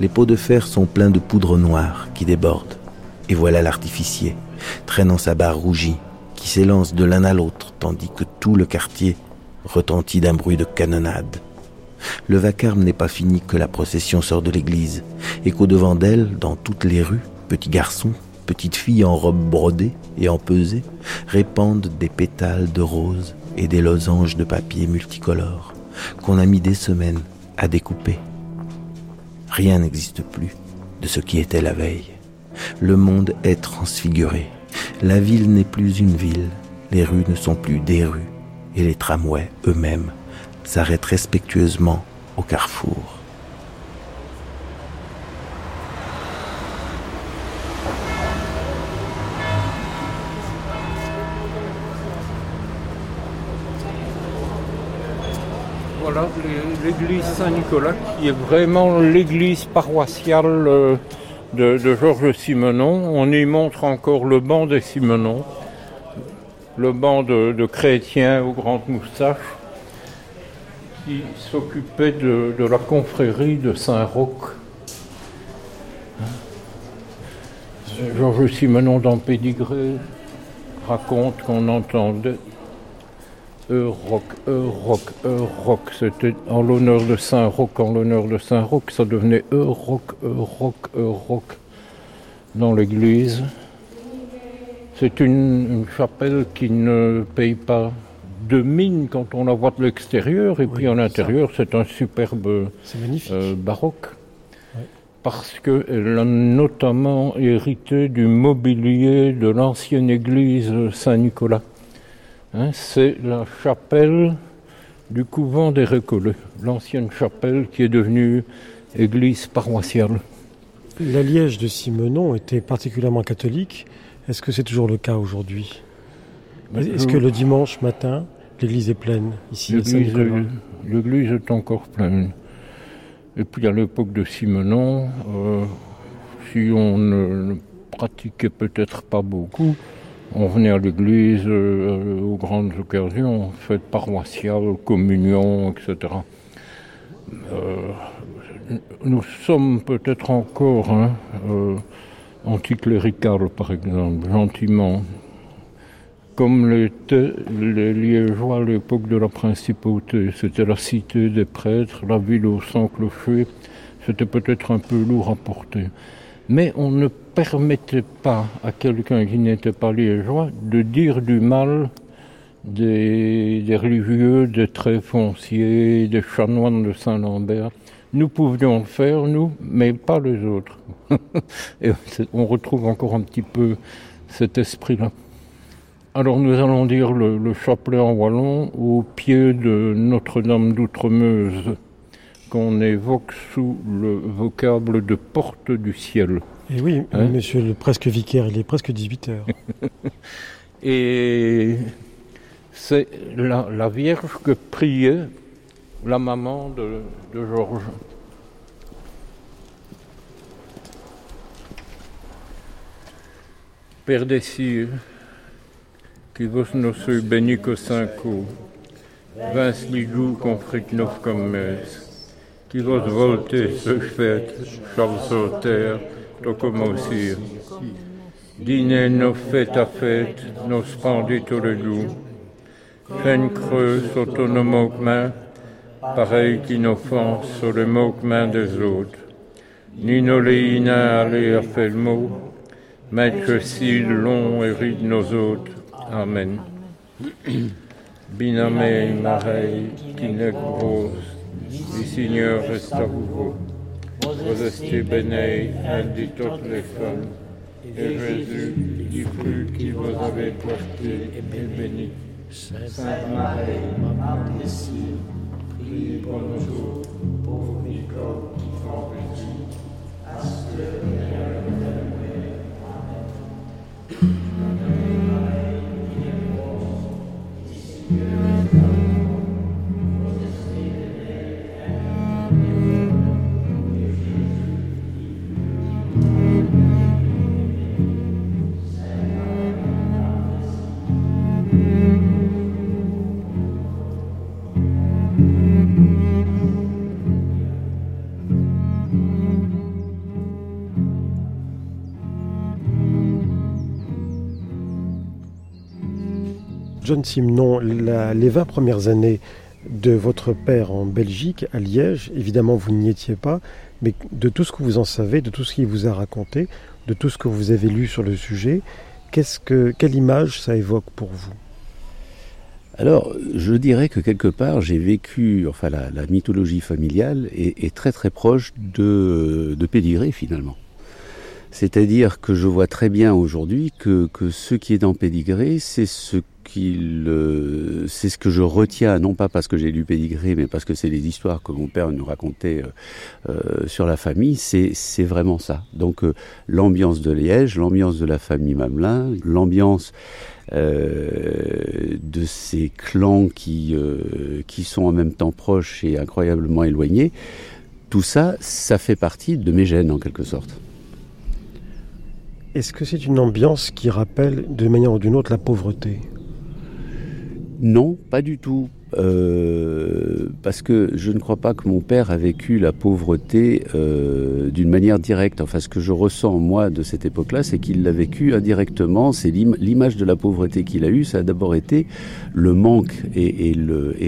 S5: Les pots de fer sont pleins de poudre noire qui déborde. Et voilà l'artificier, traînant sa barre rougie, qui s'élance de l'un à l'autre, tandis que tout le quartier retentit d'un bruit de canonnade. Le vacarme n'est pas fini que la procession sort de l'église, et qu'au-devant d'elle, dans toutes les rues, petits garçons, petites filles en robes brodées et empesées, répandent des pétales de roses et des losanges de papier multicolores qu'on a mis des semaines à découper. Rien n'existe plus de ce qui était la veille. Le monde est transfiguré. La ville n'est plus une ville, les rues ne sont plus des rues, et les tramways eux-mêmes s'arrêtent respectueusement au carrefour.
S8: Voilà l'église Saint-Nicolas qui est vraiment l'église paroissiale de, Georges Simenon. On y montre encore le banc des Simenon, le banc de, chrétiens aux grandes moustaches. qui s'occupait de, la confrérie de Saint-Roch. Georges Simenon dans Pédigré raconte qu'on entendait Euroc, Euroc, Euroc. C'était en l'honneur de Saint-Roch, en l'honneur de Saint-Roch, ça devenait Euroc, Euroc, Euroc dans l'église. C'est une, chapelle qui ne paye pas de mine quand on la voit de l'extérieur, et puis en intérieur, c'est un superbe euh, baroque. Parce qu'elle a notamment hérité du mobilier de l'ancienne église Saint-Nicolas. Hein, c'est la chapelle du couvent des Récollets, l'ancienne chapelle qui est devenue église paroissiale.
S4: La Liège de Simenon était particulièrement catholique. Est-ce que c'est toujours le cas aujourd'hui? Est-ce que le dimanche matin, l'église est pleine ici
S8: L'église est encore pleine. Et puis à l'époque de Simenon, euh, si on ne pratiquait peut-être pas beaucoup, on venait à l'église euh, aux grandes occasions, fêtes paroissiales, communion, etc. Euh, nous sommes peut-être encore hein, euh, anticléricales, par exemple, gentiment, comme l'étaient les Liégeois à l'époque de la principauté. C'était la cité des prêtres, la ville au sang clocher. C'était peut-être un peu lourd à porter. Mais on ne permettait pas à quelqu'un qui n'était pas liégeois de dire du mal des, religieux, des traits fonciers, des chanoines de Saint-Lambert. Nous pouvions le faire, nous, mais pas les autres. Et on retrouve encore un petit peu cet esprit-là. Alors nous allons dire le, chapelet en wallon au pied de Notre-Dame d'Outremeuse, qu'on évoque sous le vocable de porte du ciel.
S4: Et oui, hein monsieur le presque vicaire, il est presque 18 heures.
S8: Et c'est la, Vierge que priait la maman de, Georges. Père des cieux, qui vos nos soy benico cinco, vince ligou confrit nos comme qui vos volte ce fait, charles terre, aussi. Dîner nos fêtes à fête, nos le loup, Peine creux sur ton moquement, pareil qu'inoffense sur le moquement des autres. Ninoléina aller à fait le mot, maître si long hérite nos autres. Amen. Binamé, mareille, qui grosse, le Seigneur reste à vous. Êtes bénie, dit toutes les femmes, et Jésus, du fruit qui vous avez porté, est béni. Sainte Marie, Maman des cieux, priez pour nous pauvres Nicole, qui font à ce que
S4: John Simon, les 20 premières années de votre père en Belgique, à Liège, évidemment vous n'y étiez pas, mais de tout ce que vous en savez, de tout ce qu'il vous a raconté, de tout ce que vous avez lu sur le sujet, qu'est-ce que, quelle image ça évoque pour vous?
S10: Alors, je dirais que quelque part, j'ai vécu, enfin, la, mythologie familiale est, très très proche de, de Pédigré finalement. C'est-à-dire que je vois très bien aujourd'hui que, que ce qui est dans Pédigré, c'est ce qu'il, euh, c'est ce que je retiens, non pas parce que j'ai lu Pédigré, mais parce que c'est les histoires que mon père nous racontait euh, euh, sur la famille, c'est, vraiment ça. Donc l'ambiance de Liège, l'ambiance de la famille Mamelin, l'ambiance de ces clans qui, qui sont en même temps proches et incroyablement éloignés, tout ça, ça fait partie de mes gènes en quelque sorte.
S4: Est-ce que c'est une ambiance qui rappelle de manière ou d'une autre la pauvreté?
S10: Non, pas du tout. euh, parce que je ne crois pas que mon père a vécu la pauvreté euh, d'une manière directe. Enfin, ce que je ressens moi de cette époque-là, c'est qu'il l'a vécu indirectement. C'est l'image de la pauvreté qu'il a eue. Ça a d'abord été le manque et,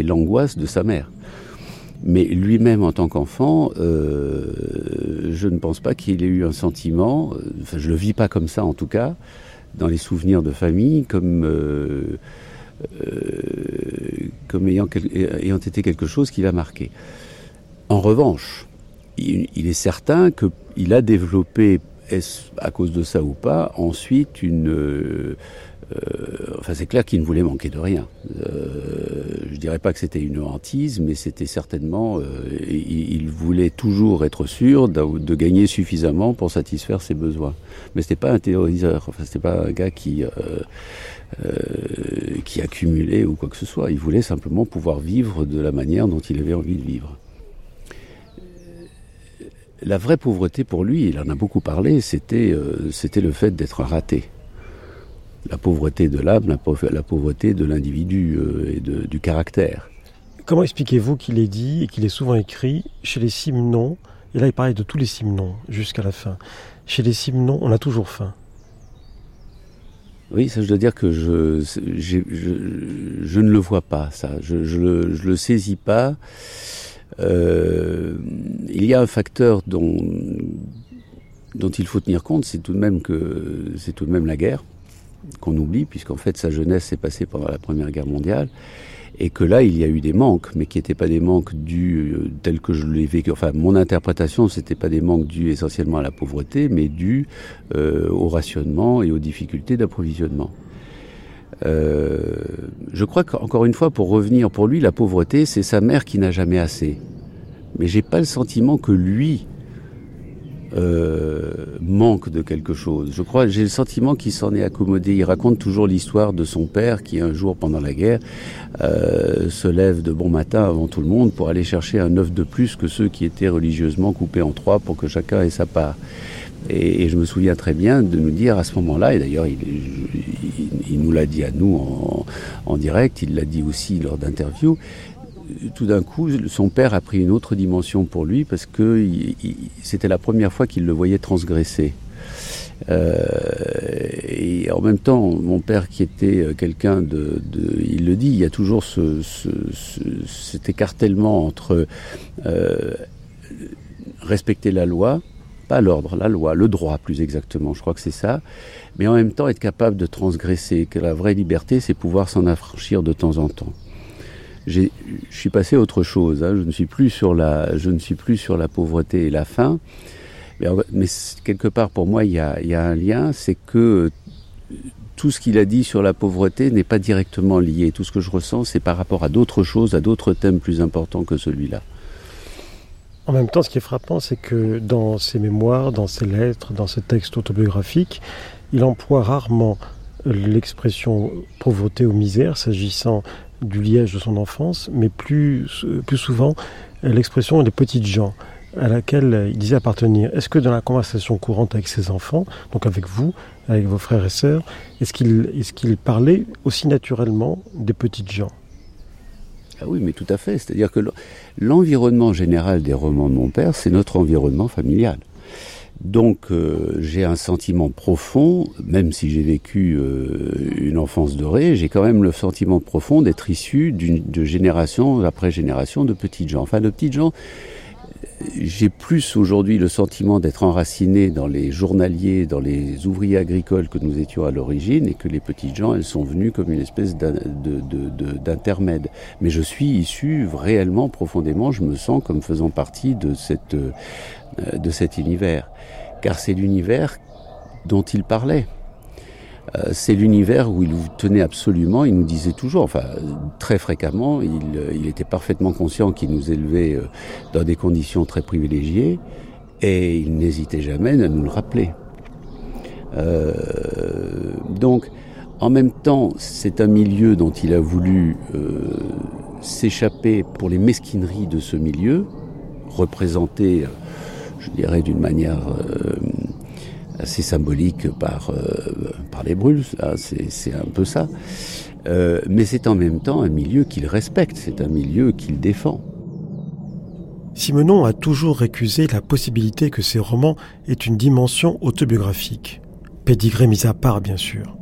S10: l'angoisse de sa mère. Mais lui-même, en tant qu'enfant, euh, je ne pense pas qu'il ait eu un sentiment. Enfin, je le vis pas comme ça, en tout cas, dans les souvenirs de famille, comme comme ayant, été quelque chose qui l'a marqué. En revanche, il, est certain qu'il a développé, est-ce à cause de ça ou pas, ensuite une... Euh, enfin, c'est clair qu'il ne voulait manquer de rien. Euh, je dirais pas que c'était une hantise, mais c'était certainement. Euh, il, voulait toujours être sûr de, de, gagner suffisamment pour satisfaire ses besoins. Mais c'était pas un théoriseur. Enfin, c'était pas un gars qui euh, euh, qui accumulait ou quoi que ce soit. Il voulait simplement pouvoir vivre de la manière dont il avait envie de vivre. La vraie pauvreté pour lui, il en a beaucoup parlé, c'était euh, le fait d'être raté. La pauvreté de l'âme, la, pauvreté de l'individu euh, et de, du caractère.
S4: Comment expliquez-vous qu'il ait dit et qu'il ait souvent écrit chez les Simnons, et là il parlait de tous les Simnons jusqu'à la fin, chez les Simnons on a toujours faim
S10: oui, ça je dois dire que je, je, je, ne le vois pas, ça. Je, je, le, je le saisis pas. Euh, il y a un facteur dont, dont il faut tenir compte, c'est tout de même que c'est tout de même la guerre qu'on oublie, puisqu'en fait sa jeunesse s'est passée pendant la Première Guerre mondiale et que là il y a eu des manques, mais qui n'étaient pas des manques dus euh, tels que je l'ai vécu. Enfin, mon interprétation, c'était pas des manques dus essentiellement à la pauvreté, mais dus euh, au rationnement et aux difficultés d'approvisionnement. Euh, je crois qu'encore une fois, pour revenir, pour lui, la pauvreté, c'est sa mère qui n'a jamais assez. Mais j'ai pas le sentiment que lui euh, manque de quelque chose. Je crois, j'ai le sentiment qu'il s'en est accommodé. Il raconte toujours l'histoire de son père qui, un jour pendant la guerre, euh, se lève de bon matin avant tout le monde pour aller chercher un œuf de plus que ceux qui étaient religieusement coupés en trois pour que chacun ait sa part. Et, je me souviens très bien de nous dire à ce moment-là, et d'ailleurs il, il, nous l'a dit à nous en, en direct, il l'a dit aussi lors d'interviews, tout d'un coup, son père a pris une autre dimension pour lui parce que c'était la première fois qu'il le voyait transgresser. Euh, et en même temps, mon père qui était euh, quelqu'un de, il le dit, il y a toujours ce, cet écartèlement entre euh, respecter la loi, pas l'ordre, la loi, le droit plus exactement, je crois que c'est ça, mais en même temps être capable de transgresser, que la vraie liberté, c'est pouvoir s'en affranchir de temps en temps je suis passé à autre chose. Hein. Je ne suis plus sur la, pauvreté et la faim. Mais, quelque part, pour moi, il y a, il y a un lien, c'est que tout ce qu'il a dit sur la pauvreté n'est pas directement lié. Tout ce que je ressens, c'est par rapport à d'autres choses, à d'autres thèmes plus importants que celui-là.
S4: En même temps, ce qui est frappant, c'est que dans ses mémoires, dans ses lettres, dans ses textes autobiographiques, il emploie rarement l'expression pauvreté ou misère s'agissant du liège de son enfance, mais plus, plus souvent l'expression des petites gens à laquelle il disait appartenir. Est-ce que dans la conversation courante avec ses enfants, donc avec vous, avec vos frères et sœurs, est-ce qu'il est qu'il parlait aussi naturellement des petites gens?
S10: Ah oui, mais tout à fait. C'est-à-dire que l'environnement général des romans de mon père, c'est notre environnement familial. Donc euh, j'ai un sentiment profond, même si j'ai vécu euh, une enfance dorée, j'ai quand même le sentiment profond d'être issu de génération après génération de petites gens. Enfin, de petites gens, j'ai plus aujourd'hui le sentiment d'être enraciné dans les journaliers, dans les ouvriers agricoles que nous étions à l'origine, et que les petites gens, elles sont venues comme une espèce d'intermède. Mais je suis issu réellement, profondément, je me sens comme faisant partie de, cette, euh, de cet univers car c'est l'univers dont il parlait. Euh, c'est l'univers où il tenait absolument, il nous disait toujours, enfin très fréquemment, il, il était parfaitement conscient qu'il nous élevait euh, dans des conditions très privilégiées et il n'hésitait jamais à nous le rappeler. Euh, donc, en même temps, c'est un milieu dont il a voulu s'échapper pour les mesquineries de ce milieu, représenter je dirais d'une manière euh, assez symbolique par, euh, par les brûles, c'est un peu ça. Euh, mais c'est en même temps un milieu qu'il respecte, c'est un milieu qu'il défend.
S4: Simenon a toujours récusé la possibilité que ses romans aient une dimension autobiographique, pédigré mis à part bien sûr.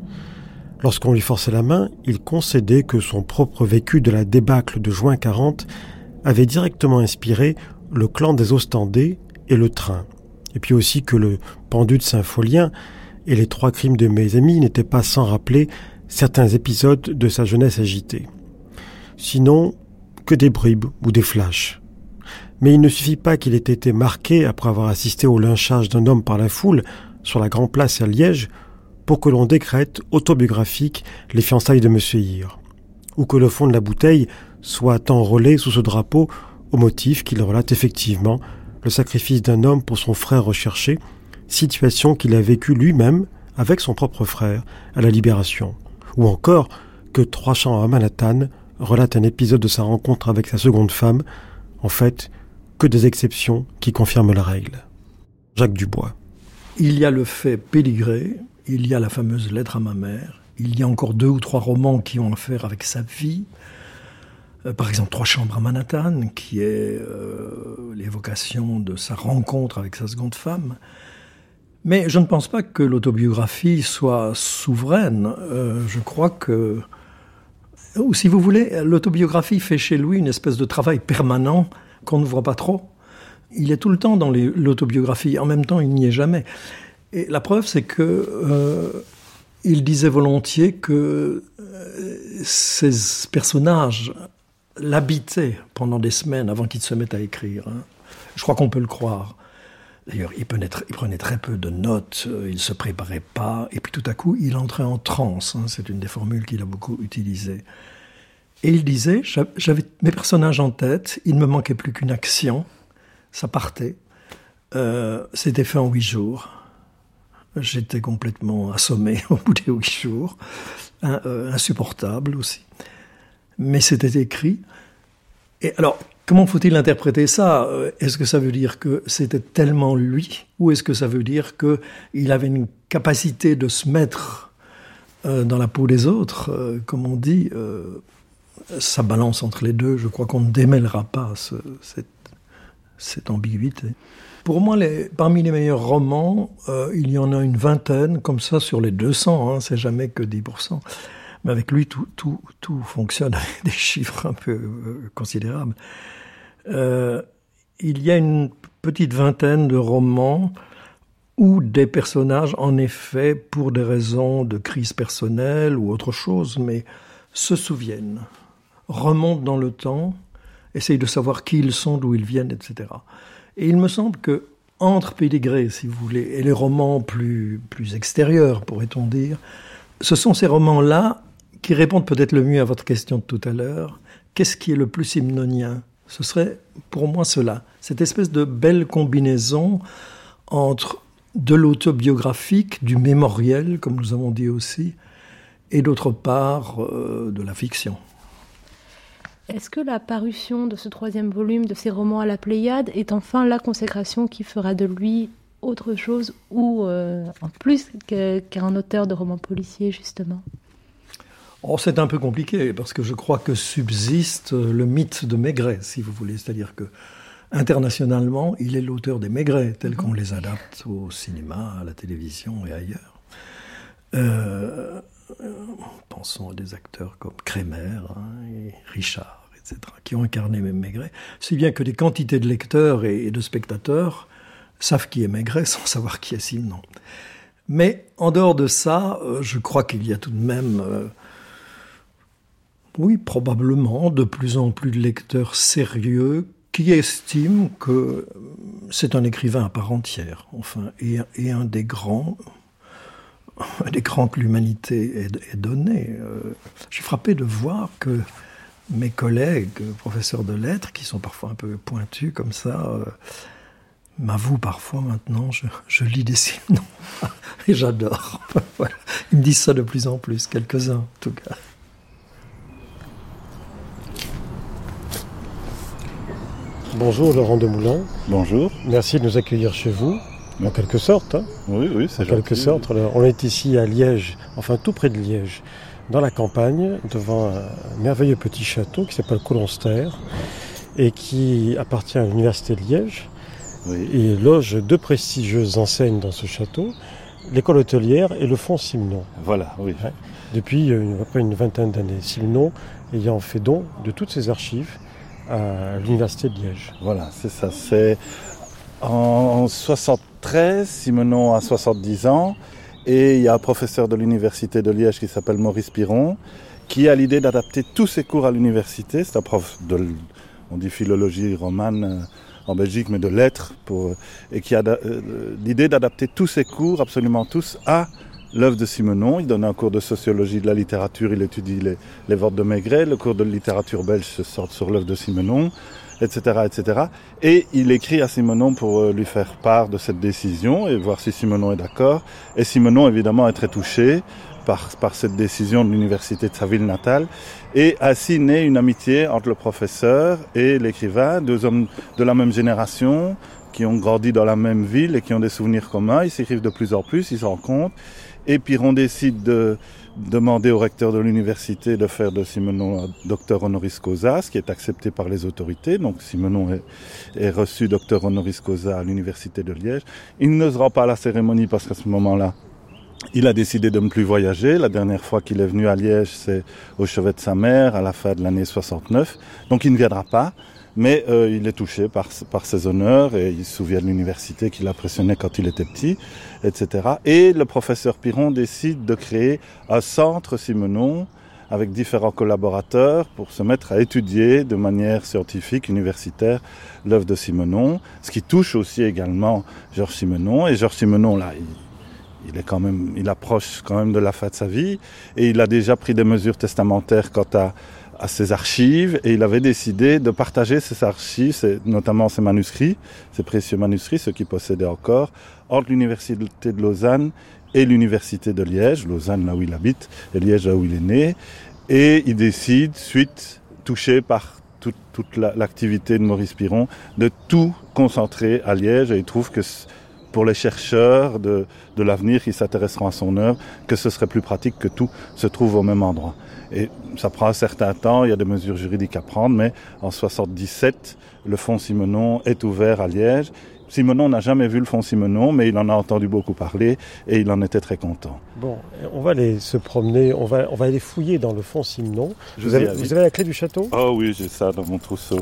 S4: Lorsqu'on lui forçait la main, il concédait que son propre vécu de la débâcle de juin 40 avait directement inspiré le clan des Ostendés et le train, et puis aussi que le pendu de Saint-Folien et les trois crimes de mes amis n'étaient pas sans rappeler certains épisodes de sa jeunesse agitée. Sinon, que des bribes ou des flashs. Mais il ne suffit pas qu'il ait été marqué après avoir assisté au lynchage d'un homme par la foule sur la Grand Place à Liège pour que l'on décrète autobiographique les fiançailles de M. Hir, ou que le fond de la bouteille soit enrôlé sous ce drapeau au motif qu'il relate effectivement le sacrifice d'un homme pour son frère recherché, situation qu'il a vécue lui-même avec son propre frère à la Libération, ou encore que Trois Champs à Manhattan relate un épisode de sa rencontre avec sa seconde femme, en fait, que des exceptions qui confirment la règle. Jacques Dubois.
S6: Il y a le fait pédigré, il y a la fameuse lettre à ma mère, il y a encore deux ou trois romans qui ont affaire avec sa vie. Euh, par exemple, Trois chambres à Manhattan, qui est euh, l'évocation de sa rencontre avec sa seconde femme. Mais je ne pense pas que l'autobiographie soit souveraine. Euh, je crois que, ou si vous voulez, l'autobiographie fait chez lui une espèce de travail permanent qu'on ne voit pas trop. Il est tout le temps dans l'autobiographie, en même temps il n'y est jamais. Et la preuve, c'est que il disait volontiers que ces personnages l'habitaient pendant des semaines avant qu'il se mette à écrire. Hein. Je crois qu'on peut le croire. D'ailleurs, il, il, prenait très peu de notes, euh, il se préparait pas, et puis tout à coup, il entrait en transe. Hein. C'est une des formules qu'il a beaucoup utilisées. Et il disait, j'avais mes personnages en tête, il ne me manquait plus qu'une action, ça partait. Euh, C'était fait en huit jours. J'étais complètement assommé au bout des huit jours, euh, insupportable aussi. Mais c'était écrit. Et alors, comment faut-il interpréter ça? Euh, Est-ce que ça veut dire que c'était tellement lui, ou est-ce que ça veut dire qu'il avait une capacité de se mettre euh, dans la peau des autres, comme on dit ça balance entre les deux. Je crois qu'on ne démêlera pas cette, ambiguïté. Pour moi, parmi les meilleurs romans, euh, il y en a une vingtaine, comme ça, sur les 200, hein, c'est jamais que 10%. Mais avec lui, tout, tout, tout fonctionne avec des chiffres un peu euh, considérables. Euh, il y a une petite vingtaine de romans où des personnages, en effet, pour des raisons de crise personnelle ou autre chose, mais se souviennent remontent dans le temps, essayent de savoir qui ils sont, d'où ils viennent, etc. Et il me semble que entre Pédigré, si vous voulez, et les romans plus, plus extérieurs, pourrait-on dire, ce sont ces romans-là qui répondent peut-être le mieux à votre question de tout à l'heure. Qu'est-ce qui est le plus hymnonien Ce serait pour moi cela, cette espèce de belle combinaison entre de l'autobiographique, du mémoriel, comme nous avons dit aussi, et d'autre part euh, de la fiction.
S7: Est-ce que la parution de ce troisième volume de ses romans à la Pléiade est enfin la consécration qui fera de lui autre chose ou euh, en plus qu'un auteur de romans policiers justement?
S6: Oh, C'est un peu compliqué parce que je crois que subsiste le mythe de Maigret, si vous voulez, c'est-à-dire que internationalement, il est l'auteur des Maigret tels qu'on les adapte au cinéma, à la télévision et ailleurs. Euh, pensons à des acteurs comme Kremer hein, et Richard, etc., qui ont incarné même Maigret, si bien que des quantités de lecteurs et de spectateurs savent qui est Maigret sans savoir qui est Simon. Mais en dehors de ça, euh, je crois qu'il y a tout de même, euh, oui, probablement de plus en plus de lecteurs sérieux qui estiment que c'est un écrivain à part entière, enfin, et un des grands, l'écran que l'humanité est, donnée. Euh, je suis frappé de voir que mes collègues, professeurs de lettres, qui sont parfois un peu pointus comme ça, euh, m'avouent parfois maintenant, je, lis des signes et j'adore. Ils me disent ça de plus en plus, quelques-uns en tout cas.
S4: Bonjour Laurent Demoulin.
S11: Bonjour.
S4: Merci de nous accueillir chez vous. En quelque sorte. Hein.
S11: Oui, oui, c'est
S4: En quelque sorte. on est ici à Liège, enfin tout près de Liège, dans la campagne, devant un merveilleux petit château qui s'appelle Colonster et qui appartient à l'Université de Liège. Et loge deux prestigieuses enseignes dans ce château, l'école hôtelière et le fonds Simon.
S11: Voilà, oui.
S4: Depuis euh, à peu près une vingtaine d'années. Simon ayant fait don de toutes ses archives à l'Université de Liège.
S11: Voilà, c'est ça. C'est en 73, Simonon a 70 ans, et il y a un professeur de l'Université de Liège qui s'appelle Maurice Piron, qui a l'idée d'adapter tous ses cours à l'université. C'est un prof de, on dit philologie romane euh, en Belgique, mais de lettres, pour, et qui a euh, l'idée d'adapter tous ses cours, absolument tous, à l'œuvre de Simonon. Il donne un cours de sociologie de la littérature, il étudie les, les votes de Maigret, le cours de littérature belge se sort sur l'œuvre de Simonon, etc., etc. Et il écrit à Simonon pour euh, lui faire part de cette décision et voir si Simonon est d'accord. Et Simonon, évidemment, est très touché par, par cette décision de l'université de sa ville natale. Et ainsi naît une amitié entre le professeur et l'écrivain, deux hommes de la même génération, qui ont grandi dans la même ville et qui ont des souvenirs communs. Ils s'écrivent de plus en plus, ils se rencontrent. Et Piron décide de demander au recteur de l'université de faire de Simonon un docteur honoris causa, ce qui est accepté par les autorités. Donc Simonon est, reçu docteur honoris causa à l'université de Liège. Il ne se rend pas la cérémonie parce qu'à ce moment-là, il a décidé de ne plus voyager. La dernière fois qu'il est venu à Liège, c'est au chevet de sa mère, à la fin de l'année 69. Donc il ne viendra pas, mais euh, il est touché par, par ses honneurs et il se souvient de l'université qu'il impressionnait quand il était petit, etc. Et le professeur Piron décide de créer un centre Simonon avec différents collaborateurs pour se mettre à étudier de manière scientifique, universitaire, l'œuvre de Simonon, ce qui touche aussi également Georges Simenon. Et Georges Simenon, là, il est quand même, il approche quand même de la fin de sa vie et il a déjà pris des mesures testamentaires quant à, à ses archives et il avait décidé de partager ses archives, notamment ses manuscrits, ses précieux manuscrits, ceux qu'il possédait encore, entre l'université de Lausanne et l'université de Liège, Lausanne là où il habite et Liège là où il est né. Et il décide, suite, touché par toute, l'activité la, de Maurice Piron, de tout concentrer à Liège et il trouve que pour les chercheurs de, de l'avenir qui s'intéresseront à son œuvre, que ce serait plus pratique que tout se trouve au même endroit. Et ça prend un certain temps, il y a des mesures juridiques à prendre, mais en 77, le fonds Simonon est ouvert à Liège. Simonon n'a jamais vu le fonds Simonon, mais il en a entendu beaucoup parler et il en était très content.
S4: Bon, on va aller se promener, on va, on va aller fouiller dans le fonds Simonon. Vous avez, vous avez la clé du château?
S11: Oh oui, j'ai ça dans mon trousseau.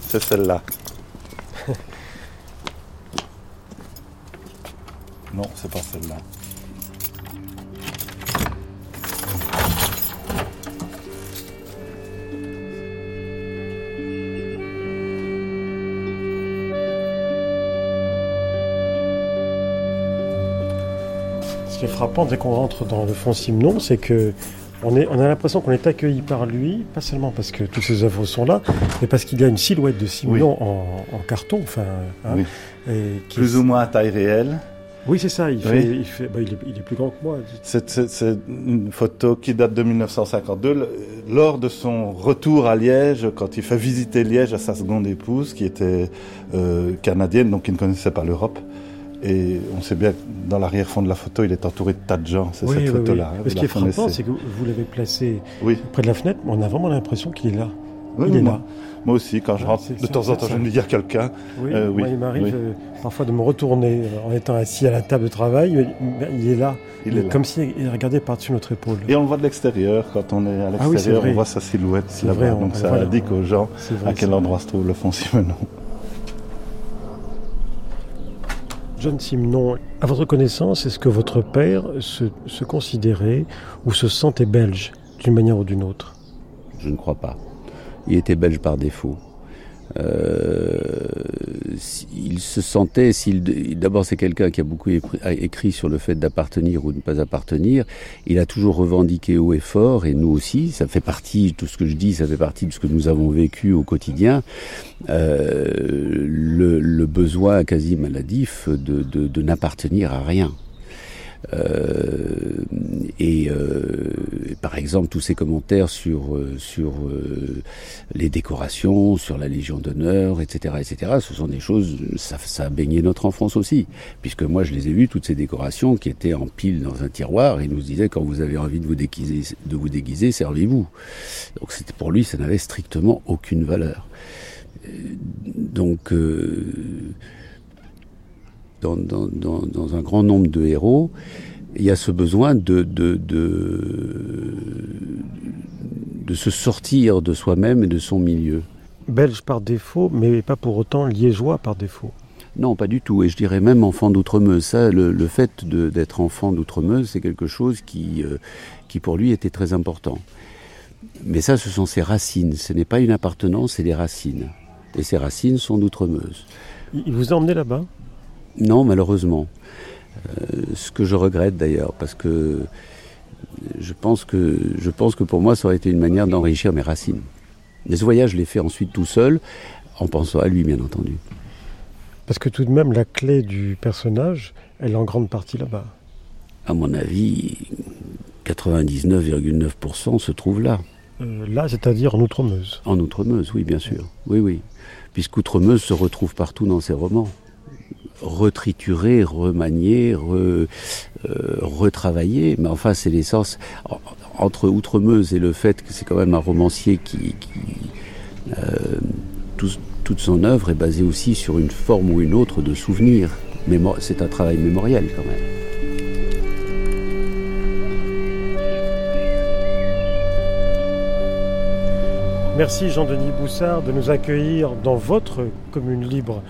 S11: C'est celle-là. Non, c'est pas celle-là.
S4: Ce qui est frappant dès qu'on rentre dans le fond Simon, c'est que on, est, on a l'impression qu'on est accueilli par lui, pas seulement parce que toutes ses œuvres sont là, mais parce qu'il y a une silhouette de Simon oui. en, en, carton, enfin,
S11: hein, oui. et qui plus est... ou moins à taille réelle.
S4: Oui, c'est ça. Il, oui. fait, il, fait, bah, il, est, il, est, plus grand que moi.
S11: C'est une photo qui date de 1952, lors de son retour à Liège, quand il fait visiter Liège à sa seconde épouse, qui était euh, canadienne, donc qui ne connaissait pas l'Europe. Et on sait bien, dans l'arrière-fond de la photo, il est entouré de tas de gens. C'est
S4: oui,
S11: cette
S4: oui,
S11: photo-là.
S4: Ce qui est frappant, c'est que vous l'avez placé près de la fenêtre, mais on a vraiment l'impression qu'il est là.
S11: Oui,
S4: il est
S11: moi,
S4: là.
S11: Moi aussi, quand je rentre, de temps en temps, je me dis à quelqu'un.
S4: Oui, euh, oui, moi, il m'arrive oui. euh, parfois de me retourner euh, en étant assis à la table de travail. Il est là,
S11: il est
S4: comme s'il regardait par-dessus notre épaule.
S11: Et on le voit de l'extérieur, quand on est à l'extérieur,
S4: ah oui,
S11: on voit sa silhouette là-bas. Donc ça voilà, indique aux gens vrai, à quel endroit se trouve le fond Simenon.
S4: John Simenon, à votre connaissance, est-ce que votre père se, se considérait ou se sentait belge d'une manière ou d'une autre?
S10: Je ne crois pas. Il était belge par défaut. Euh, il se sentait, s'il, d'abord c'est quelqu'un qui a beaucoup écrit sur le fait d'appartenir ou de ne pas appartenir. Il a toujours revendiqué haut et fort, et nous aussi. Ça fait partie, tout ce que je dis, ça fait partie de ce que nous avons vécu au quotidien. Euh, le, le, besoin quasi maladif de, de, de n'appartenir à rien. Euh, et par exemple, tous ces commentaires sur sur les décorations, sur la Légion d'honneur, etc., etc. Ce sont des choses, ça, ça a baigné notre enfance aussi, puisque moi je les ai vues toutes ces décorations qui étaient en pile dans un tiroir et nous disaient quand vous avez envie de vous déguiser, de vous déguiser, servez-vous. Donc c'était pour lui, ça n'avait strictement aucune valeur. Donc dans, dans, dans, dans, un grand nombre de héros, il y a ce besoin de, de, de, de se sortir de soi-même et de son milieu.
S4: Belge par défaut, mais pas pour autant liégeois par défaut.
S10: Non, pas du tout. Et je dirais même enfant d'Outremeuse. Ça, le, le fait d'être enfant d'Outremeuse, c'est quelque chose qui, euh, qui pour lui était très important. Mais ça, ce sont ses racines. Ce n'est pas une appartenance, c'est des racines. Et ces racines sont d'Outremeuse.
S4: Il vous a emmené là-bas?
S10: Non, malheureusement. Euh, ce que je regrette d'ailleurs, parce que je pense que je pense que pour moi, ça aurait été une manière d'enrichir mes racines. Mais ce voyage, je l'ai fait ensuite tout seul, en pensant à lui, bien entendu.
S4: Parce que tout de même, la clé du personnage, elle est en grande partie là-bas.
S10: À mon avis, 99,9% se trouve là.
S4: Euh, là, c'est-à-dire en Outremeuse.
S10: En Outremeuse, oui, bien sûr. Oui, oui. Puisqu'Outremeuse se retrouve partout dans ses romans retriturer, remanier, re, euh, retravailler. Mais enfin, c'est l'essence. Entre Outremeuse et le fait que c'est quand même un romancier qui, euh, toute son œuvre est basée aussi sur une forme ou une autre de souvenir. C'est un travail mémoriel quand même.
S4: Merci Jean-Denis Boussard de nous accueillir dans votre commune libre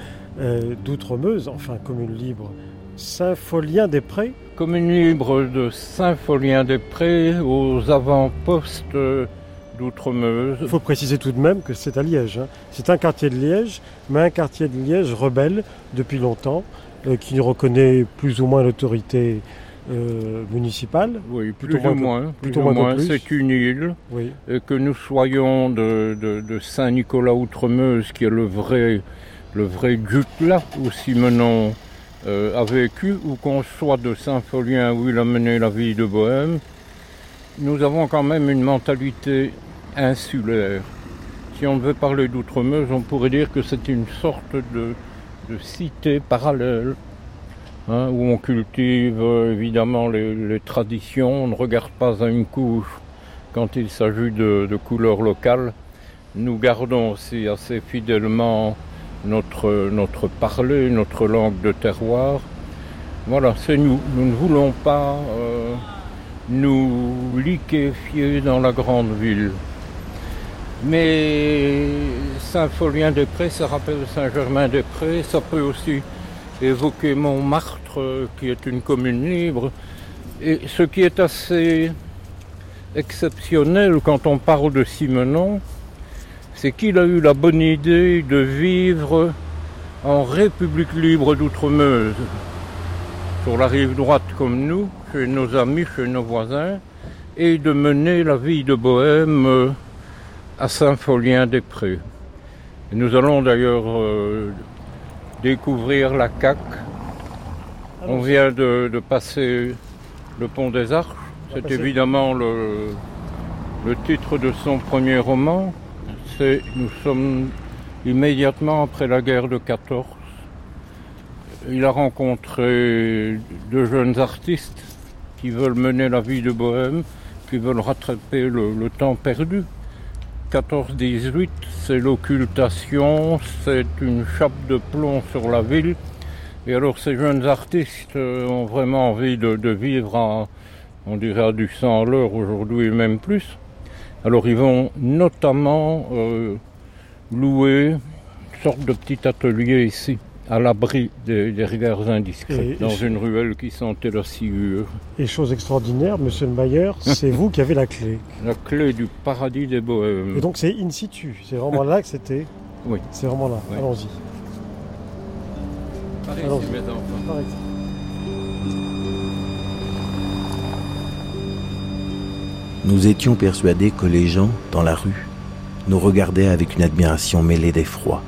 S4: euh, d'Outremeuse, enfin commune libre, Saint-Folien-des-Prés.
S8: Commune libre de Saint-Folien-des-Prés aux avant-postes d'Outremeuse.
S4: Il faut préciser tout de même que c'est à Liège. Hein. C'est un quartier de Liège, mais un quartier de Liège rebelle depuis longtemps, euh, qui reconnaît plus ou moins l'autorité euh, municipale.
S8: Oui, plus, ou moins. Plus, ou moins. C'est une île. que nous soyons de, de Saint-Nicolas-Outremeuse, qui est le vrai le vrai là où Simenon euh, a vécu, ou qu'on soit de Saint-Folien où il a mené la vie de Bohème, nous avons quand même une mentalité insulaire. Si on veut parler d'Outremeuse, on pourrait dire que c'est une sorte de, cité parallèle, hein, où on cultive euh, évidemment les, traditions, on ne regarde pas à une couche quand il s'agit de, de couleurs locales. Nous gardons aussi assez fidèlement notre, parler, notre langue de terroir. Voilà, c'est nous. Nous ne voulons pas euh, nous liquéfier dans la grande ville. Mais Saint-Folien-des-Prés, ça rappelle Saint-Germain-des-Prés, ça peut aussi évoquer Montmartre, qui est une commune libre. Et ce qui est assez exceptionnel quand on parle de Simenon, c'est qu'il a eu la bonne idée de vivre en République libre d'Outremeuse, sur la rive droite comme nous, chez nos amis, chez nos voisins, et de mener la vie de bohème à Saint-Folien-des-Prés. Nous allons d'ailleurs euh, découvrir la CAC. On vient de, passer le pont des Arches. C'est évidemment le, le titre de son premier roman nous sommes immédiatement après la guerre de 14. Il a rencontré deux jeunes artistes qui veulent mener la vie de bohème, qui veulent rattraper le, temps perdu. 14-18, c'est l'occultation, c'est une chape de plomb sur la ville. Et alors ces jeunes artistes ont vraiment envie de, vivre on dirait à du sang à l'heure aujourd'hui, même plus. Alors ils vont notamment euh, louer une sorte de petit atelier ici, à l'abri des, regards indiscrets, dans une ruelle qui sentait la sciure.
S4: Et chose extraordinaire, monsieur le Mayer, c'est vous qui avez la clé.
S8: La clé du paradis des bohèmes.
S4: Et donc c'est in situ, c'est vraiment là que c'était
S8: Oui.
S4: C'est vraiment là, allons-y.
S8: Allons-y,
S5: Nous étions persuadés que les gens, dans la rue, nous regardaient avec une admiration mêlée d'effroi.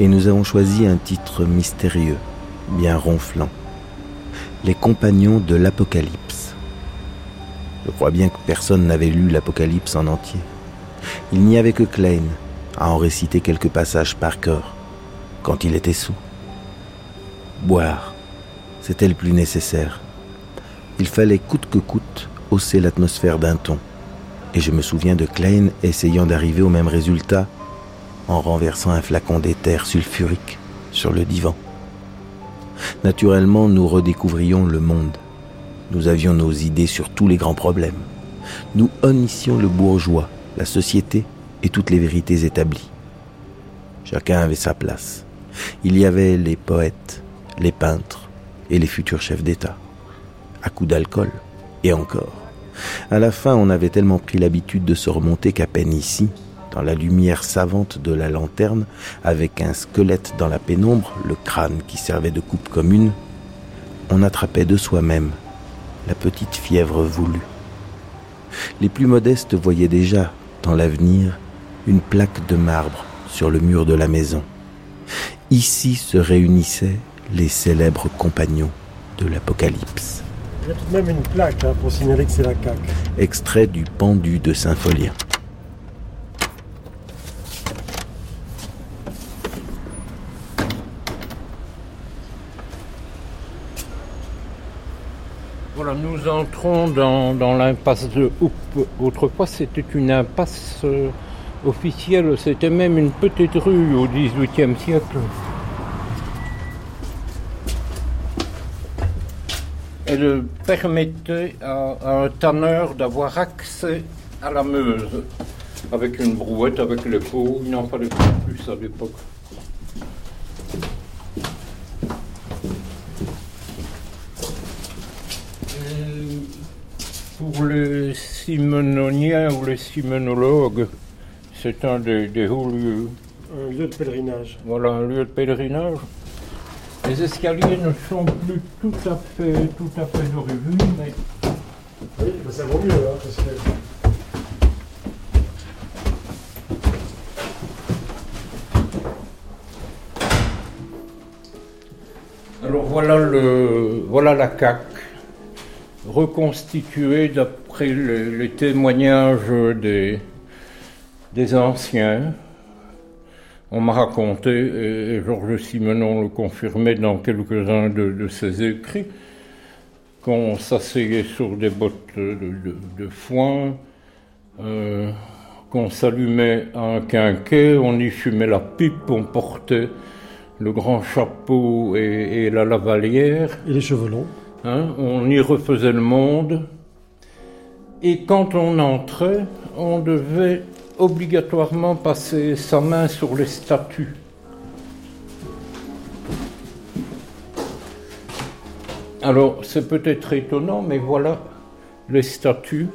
S5: Et nous avons choisi un titre mystérieux, bien ronflant. Les compagnons de l'Apocalypse. Je crois bien que personne n'avait lu l'Apocalypse en entier. Il n'y avait que Klein à en réciter quelques passages par cœur, quand il était sous. Boire, c'était le plus nécessaire. Il fallait coûte que coûte hausser l'atmosphère d'un ton. Et je me souviens de Klein essayant d'arriver au même résultat en renversant un flacon d'éther sulfurique sur le divan. Naturellement, nous redécouvrions le monde. Nous avions nos idées sur tous les grands problèmes. Nous honnissions le bourgeois, la société et toutes les vérités établies. Chacun avait sa place. Il y avait les poètes, les peintres et les futurs chefs d'État. À coup d'alcool, et encore. À la fin, on avait tellement pris l'habitude de se remonter qu'à peine ici, dans la lumière savante de la lanterne, avec un squelette dans la pénombre, le crâne qui servait de coupe commune, on attrapait de soi-même la petite fièvre voulue. Les plus modestes voyaient déjà, dans l'avenir, une plaque de marbre sur le mur de la maison. Ici se réunissaient les célèbres compagnons de l'Apocalypse.
S4: Il y a tout de même une plaque hein, pour signaler que c'est la CAQ.
S5: Extrait du pendu de Saint-Folien.
S8: Voilà, nous entrons dans, l'impasse de Houppe. Autrefois, c'était une impasse euh, officielle, c'était même une petite rue au XVIIIe siècle. Elle permettait à, un tanneur d'avoir accès à la Meuse avec une brouette, avec les pots. Il n'en fallait pas plus à l'époque. Pour les simononiens ou les simonologues, c'est un des, hauts lieux.
S4: Un lieu de pèlerinage.
S8: Voilà, un lieu de pèlerinage. Les escaliers ne sont plus tout à fait, tout à fait d'origine, mais...
S4: Oui, ça vaut mieux, hein, parce que...
S8: Alors voilà, le, voilà la CAC, reconstituée d'après les, témoignages des, des anciens. On m'a raconté, et Georges Simenon le confirmait dans quelques-uns de, ses écrits, qu'on s'asseyait sur des bottes de, foin, euh, qu'on s'allumait un quinquet, on y fumait la pipe, on portait le grand chapeau et, la lavalière.
S4: Et les cheveux longs.
S8: Hein, on y refaisait le monde. Et quand on entrait, on devait obligatoirement passer sa main sur les statues. Alors, c'est peut-être étonnant, mais voilà les statues.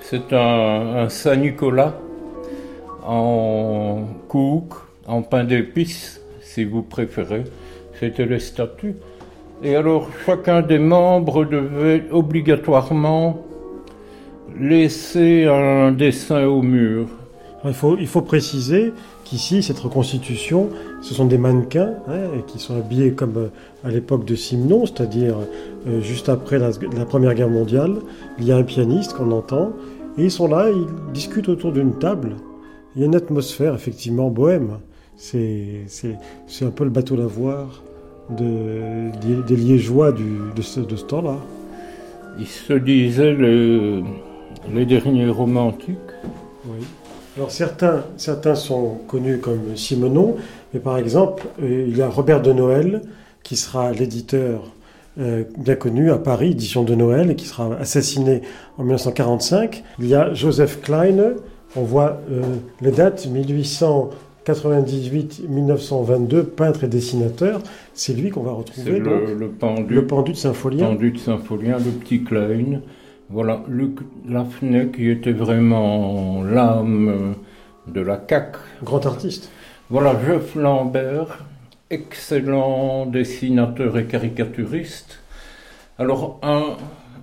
S8: C'est un, Saint-Nicolas en couc, en pain d'épices, si vous préférez. C'était les statues. Et alors, chacun des membres devait obligatoirement laisser un dessin au mur.
S4: Il faut, il faut préciser qu'ici, cette reconstitution, ce sont des mannequins hein, qui sont habillés comme euh, à l'époque de Simon, c'est-à-dire euh, juste après la, Première Guerre mondiale. Il y a un pianiste qu'on entend, et ils sont là, ils discutent autour d'une table. Il y a une atmosphère effectivement bohème. C'est un peu le bateau lavoir de, des, Liégeois du, de ce, de ce temps-là.
S8: Ils se disaient les derniers romantiques.
S4: Oui. Alors certains, certains sont connus comme Simonon, mais par exemple, euh, il y a Robert de Noël, qui sera l'éditeur euh, bien connu à Paris, édition de Noël, et qui sera assassiné en 1945. Il y a Joseph Klein, on voit euh, les dates 1898-1922, peintre et dessinateur. C'est lui qu'on va retrouver.
S8: Le, le, pendu,
S4: le pendu de Saint-Folien.
S8: Le pendu de Saint-Folien, le petit Klein. Voilà, Luc Lafnay qui était vraiment l'âme de la CAC.
S4: Grand artiste.
S8: Voilà, Jeff Lambert, excellent dessinateur et caricaturiste. Alors, un,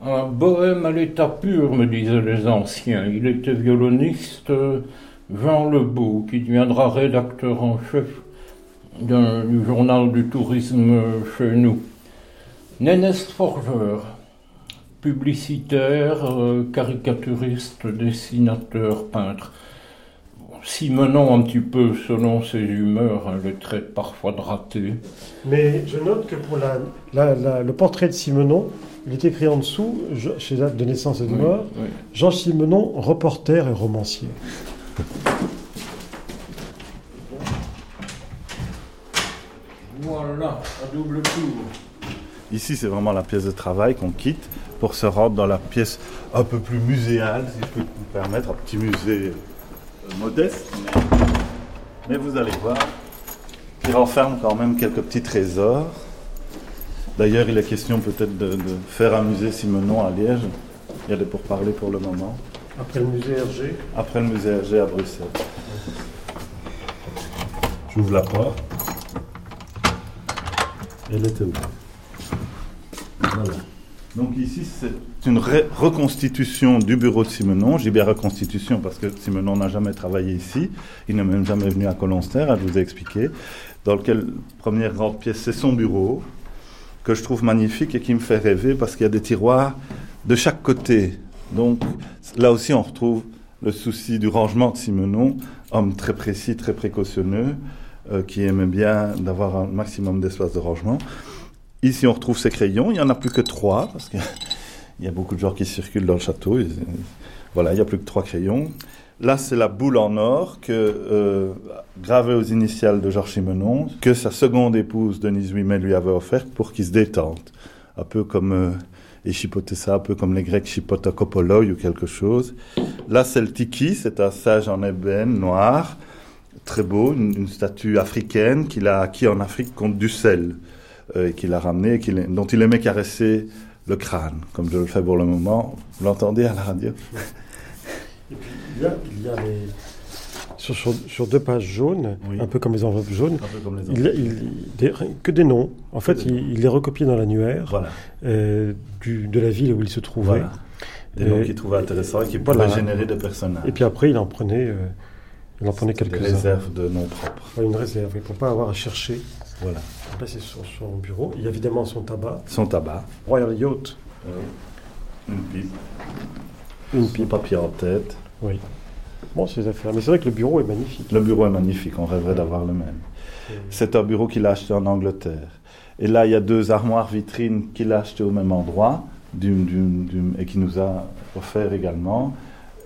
S8: un bohème à l'état pur, me disaient les anciens. Il était violoniste, Jean Lebeau, qui deviendra rédacteur en chef du journal du tourisme chez nous. Nénès Forger, publicitaire, euh, caricaturiste, dessinateur, peintre. Simenon, un petit peu selon ses humeurs, hein, le trait parfois de raté.
S4: Mais je note que pour le portrait de Simenon, il est écrit en dessous, chez date de naissance et de mort, Jean Simenon, reporter et romancier.
S8: Voilà, à double tour.
S11: Ici, c'est vraiment la pièce de travail qu'on quitte pour se rendre dans la pièce un peu plus muséale, si je peux vous permettre, un petit musée euh, modeste, mais, vous allez voir, qui renferme quand même quelques petits trésors. D'ailleurs, il est question peut-être de, faire un musée Simenon à Liège. Il y a des pourparlers pour le moment.
S4: Après le musée Hergé
S11: Après le musée Hergé à Bruxelles. J'ouvre la porte. Elle était ouverte. Voilà. Donc ici, c'est une reconstitution du bureau de Simenon. J'ai bien reconstitution parce que Simenon n'a jamais travaillé ici. Il n'est même jamais venu à Colonster, je vous ai expliqué. Dans lequel, première grande pièce, c'est son bureau, que je trouve magnifique et qui me fait rêver parce qu'il y a des tiroirs de chaque côté. Donc là aussi, on retrouve le souci du rangement de Simenon, homme très précis, très précautionneux, euh, qui aimait bien d'avoir un maximum d'espace de rangement. Ici, on retrouve ces crayons. Il n'y en a plus que trois, parce qu'il y a beaucoup de gens qui circulent dans le château. voilà, il n'y a plus que trois crayons. Là, c'est la boule en or euh, gravée aux initiales de Georges Simenon, que sa seconde épouse, Denise Ouimet, lui avait offerte pour qu'il se détende. Un peu comme, euh, un peu comme les Grecs chipotent ou quelque chose. Là, c'est le tiki, c'est un sage en ébène noir, très beau, une, une statue africaine qu'il a acquis en Afrique contre du sel. Euh, et qu'il a ramené, dont il aimait caresser le crâne, comme je le fais pour le moment. Vous l'entendez à la radio?
S4: Et puis, il y a, il y a les... Sur, deux pages jaunes, un peu comme les enveloppes jaunes, il, il, que des noms. En fait, il, les recopiait dans l'annuaire euh, de la ville où il se trouvait.
S11: Des noms qu'il trouvait intéressants et qui pouvaient générer des personnages.
S4: Et puis après, il en prenait, euh, il en prenait quelques-uns. Une
S11: réserve de noms propres.
S4: une réserve, pour ne pas avoir à chercher.
S11: Voilà.
S4: C'est sur son bureau. Il y a évidemment son tabac.
S11: Son tabac.
S4: Royal Yacht.
S11: Une pipe. Une pipe papier en tête.
S4: Oui. Bon, ces affaires. Mais c'est vrai que le bureau est magnifique.
S11: Le bureau est magnifique. On rêverait d'avoir le même. C'est un bureau qu'il a acheté en Angleterre. Et là, il y a deux armoires vitrines qu'il a achetées au même endroit et qui nous a offert également.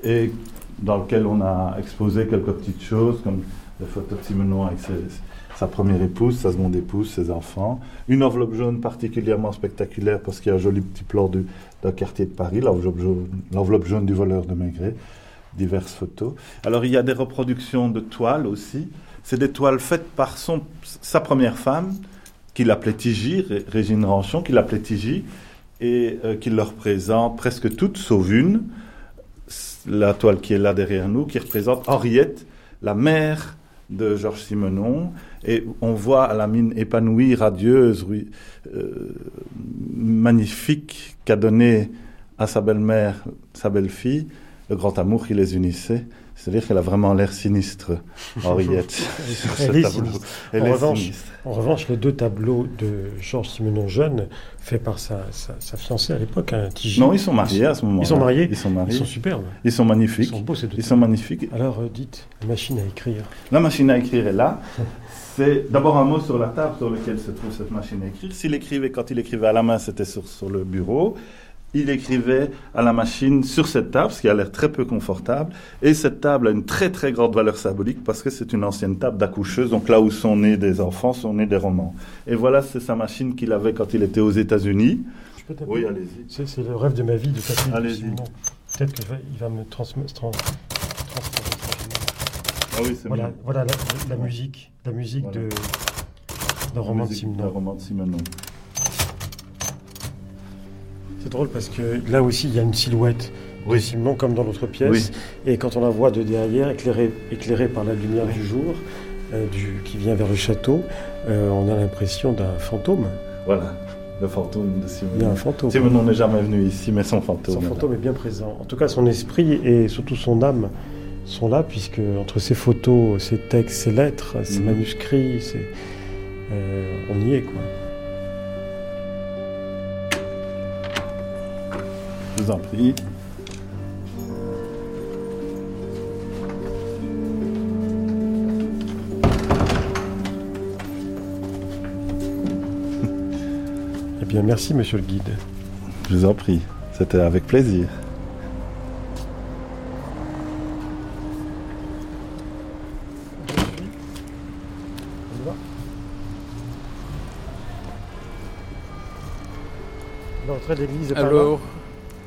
S11: Et dans lequel on a exposé quelques petites choses comme les photos de Simonon avec ses, sa première épouse, sa seconde épouse, ses enfants. Une enveloppe jaune particulièrement spectaculaire parce qu'il y a un joli petit plan d'un quartier de Paris, l'enveloppe jaune, du voleur de Maigret, diverses photos. Alors il y a des reproductions de toiles aussi. C'est des toiles faites par son, sa première femme, qu'il appelait Tigi, Régine Ranchon, qu'il appelait Tigi, et euh, qui leur représente presque toutes, sauf une, la toile qui est là derrière nous, qui représente Henriette, la mère de Georges Simenon, et on voit à la mine épanouie, radieuse, euh, magnifique, qu'a donné à sa belle-mère, sa belle-fille, le grand amour qui les unissait. C'est-à-dire qu'elle a vraiment l'air sinistre, Henriette.
S4: Elle est sinistre. en, revanche, en revanche, les deux tableaux de Georges Simenon jeune, faits par sa, sa, fiancée à l'époque, un
S11: Tigine. Non, ils sont mariés à ce moment-là.
S4: Ils sont mariés
S11: Ils sont mariés.
S4: Ils sont superbes.
S11: Ils sont magnifiques. Ils
S4: sont beaux, ces deux
S11: Ils sont magnifiques.
S4: Alors, euh, dites, la machine à écrire.
S11: La machine à écrire est là. C'est d'abord un mot sur la table sur laquelle se trouve cette machine à écrire. S'il écrivait, quand il écrivait à la main, c'était sur, sur le bureau il écrivait à la machine sur cette table, ce qui a l'air très peu confortable. Et cette table a une très très grande valeur symbolique parce que c'est une ancienne table d'accoucheuse, donc là où sont nés des enfants, sont nés des romans. Et voilà, c'est sa machine qu'il avait quand il était aux États-Unis. Oui, allez-y.
S4: C'est le rêve de ma vie de taper.
S11: Allez-y.
S4: Peut-être qu'il va, me transmettre.
S11: ah oui, c'est
S4: voilà, voilà la, musique, la musique de, de roman de
S11: Simenon.
S4: C'est drôle parce que là aussi, il y a une silhouette de Simon comme dans l'autre pièce. Et quand on la voit de derrière, éclairée, éclairée par la lumière du jour, euh, du, qui vient vers le château, euh, on a l'impression d'un fantôme.
S11: Voilà, le fantôme de Simon.
S4: Il y a un fantôme.
S11: Simon n'est jamais venu ici, mais son fantôme.
S4: Son fantôme est bien présent. En tout cas, son esprit et surtout son âme sont là, puisque entre ses photos, ses textes, ses lettres, ses mhm. manuscrits, euh, on y est, quoi.
S11: Je vous en prie.
S4: Eh bien, merci, monsieur le guide.
S11: Je vous en prie. C'était avec plaisir.
S8: Alors,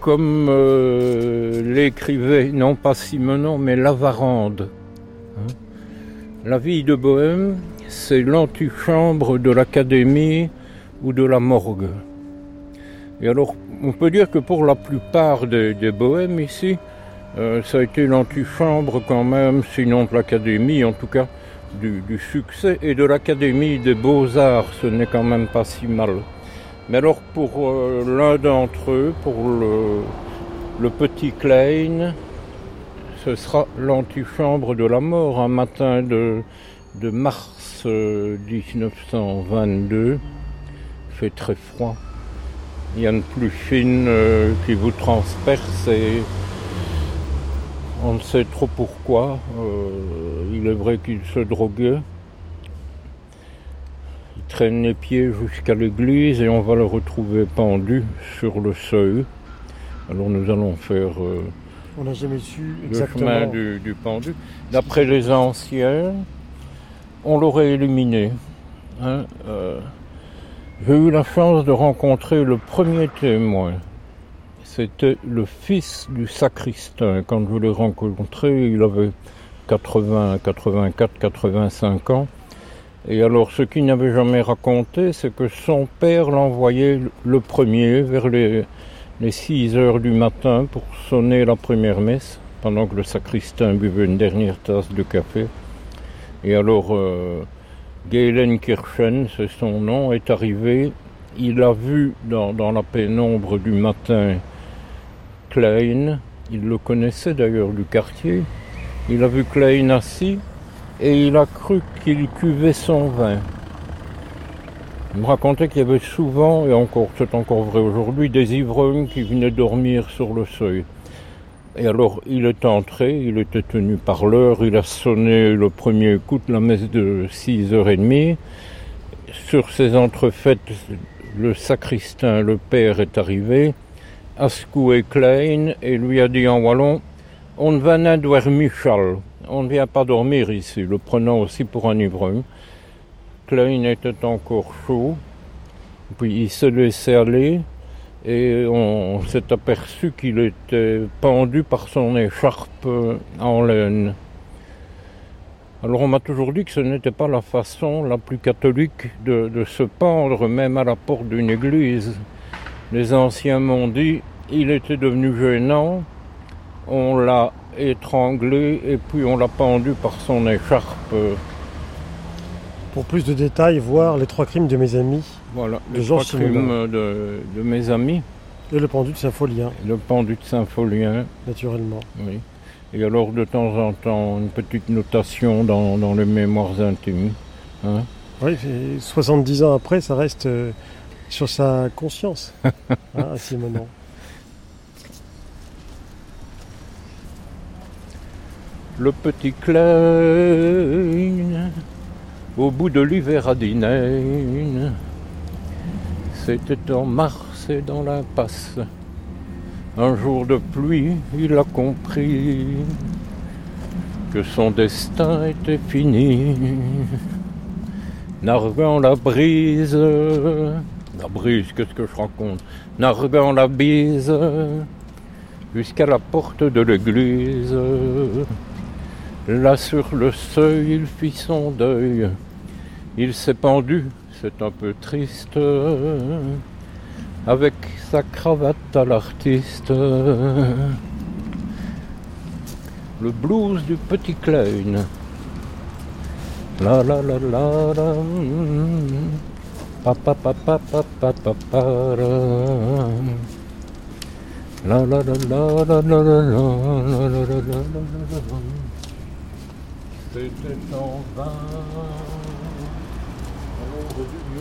S8: comme euh, l'écrivait, non pas Simenon, mais Lavarande, hein, la vie de Bohème, c'est l'antichambre de l'académie ou de la morgue. Et alors, on peut dire que pour la plupart des, bohèmes ici, euh, ça a été l'antichambre quand même, sinon de l'académie, en tout cas du, succès, et de l'académie des beaux-arts, ce n'est quand même pas si mal. Mais alors pour euh, l'un d'entre eux, pour le, petit Klein, ce sera l'antichambre de la mort, un matin de, mars 1922. Euh, Il fait très froid. Il y a une pluie fine euh, qui vous transperce et on ne sait trop pourquoi. il est vrai qu'il se droguait traîne les pieds jusqu'à l'église et on va le retrouver pendu sur le seuil. Alors nous allons faire euh,
S4: on n'a jamais su
S8: exactement. le chemin du, pendu. D'après les anciens, on l'aurait éliminé. Hein, euh, j'ai eu la chance de rencontrer le premier témoin. C'était le fils du sacristain. Quand je l'ai rencontré, il avait 80, 84, 85 ans. Et alors, ce qu'il n'avait jamais raconté, c'est que son père l'envoyait le premier vers les, 6 heures du matin pour sonner la première messe, pendant que le sacristain buvait une dernière tasse de café. Et alors, euh, Galen Kirchen, c'est son nom, est arrivé. Il a vu dans, dans la pénombre du matin Klein, il le connaissait d'ailleurs du quartier, il a vu Klein assis et il a cru qu'il cuvait son vin. Il me racontait qu'il y avait souvent, et encore, c'est encore vrai aujourd'hui, des ivrognes qui venaient dormir sur le seuil. Et alors, il est entré, il était tenu par l'heure, il a sonné le premier coup de la messe de 6h30. Sur ces entrefaites, le sacristain, le père, est arrivé, a secoué Klein et lui a dit en wallon On va Michal on ne vient pas dormir ici, le prenant aussi pour un ivrogne. Klein était encore chaud, puis il se laissait aller et on s'est aperçu qu'il était pendu par son écharpe en laine. Alors on m'a toujours dit que ce n'était pas la façon la plus catholique de, de se pendre, même à la porte d'une église. Les anciens m'ont dit il était devenu gênant, on l'a étranglé et puis on l'a pendu par son écharpe.
S4: Pour plus de détails, voir les trois crimes de mes amis.
S8: Voilà, les trois crimes de, mes amis.
S4: Et le pendu de Saint-Folien.
S8: Le pendu de Saint-Folien.
S4: Naturellement.
S8: Oui. Et alors de temps en temps, une petite notation dans, les mémoires intimes. Hein.
S4: oui, 70 ans après, ça reste euh, sur sa conscience, hein, à ces moments.
S8: Le petit Klein, au bout de l'hiver à. C'était en mars et dans l'impasse. Un jour de pluie, il a compris que son destin était fini. Narguant la brise, la brise, qu'est-ce que je raconte? Narguant la bise, jusqu'à la porte de l'église. Là sur le seuil, il fit son deuil. Il s'est pendu, c'est un peu triste, avec sa cravate à l'artiste. Le blues du petit Klein. La la la la la. Pa pa La la la la la la la la la la la c'était en vain. L'ombre du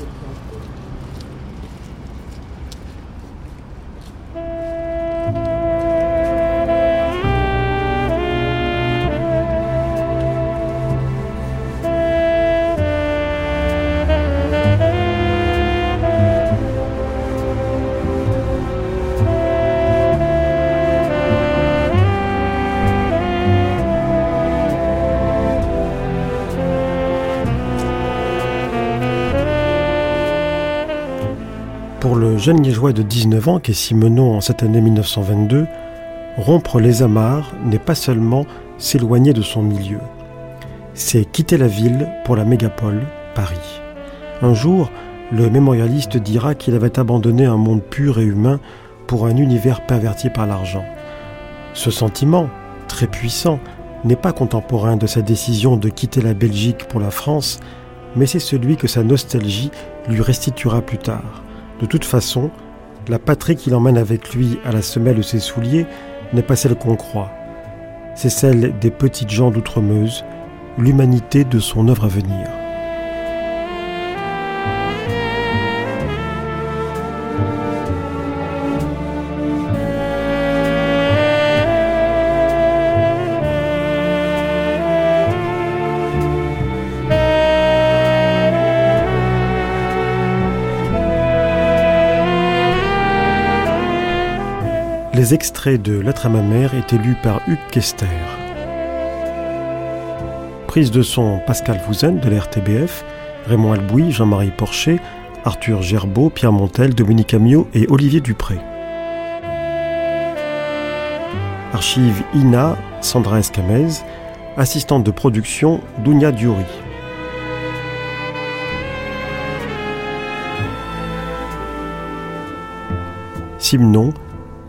S4: jeune liégeois de 19 ans qu'est Simenon en cette année 1922, rompre les amarres n'est pas seulement s'éloigner de son milieu, c'est quitter la ville pour la mégapole, Paris. Un jour, le mémorialiste dira qu'il avait abandonné un monde pur et humain pour un univers perverti par l'argent. Ce sentiment, très puissant, n'est pas contemporain de sa décision de quitter la Belgique pour la France, mais c'est celui que sa nostalgie lui restituera plus tard. De toute façon, la patrie qu'il emmène avec lui à la semelle de ses souliers n'est pas celle qu'on croit. C'est celle des petites gens d'Outremeuse, l'humanité de son œuvre à venir. Les extraits de Lettres à ma mère étaient lus par Hugues Kester. Prise de son Pascal Fouzen de l'RTBF, Raymond Albouy, Jean-Marie Porcher, Arthur Gerbeau, Pierre Montel, Dominique Amiot et Olivier Dupré. Archive INA, Sandra Escamez, assistante de production, Dounia Diori. Simon,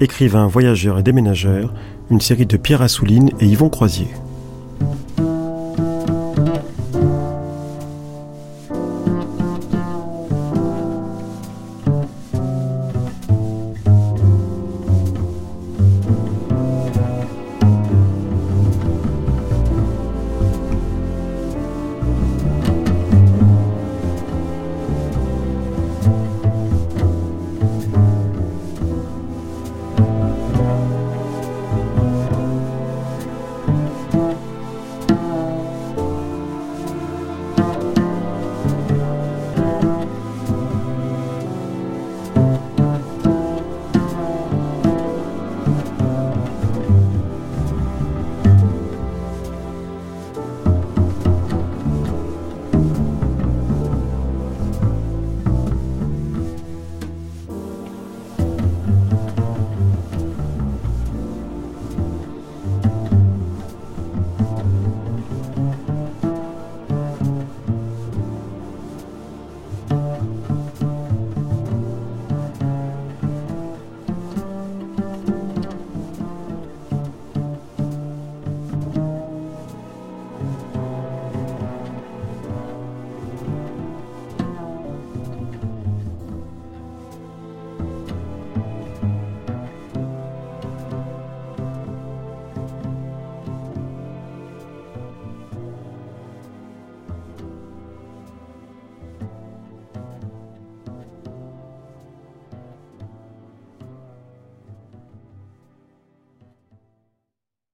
S4: écrivain, voyageur et déménageur, une série de Pierre Assouline et Yvon Croisier.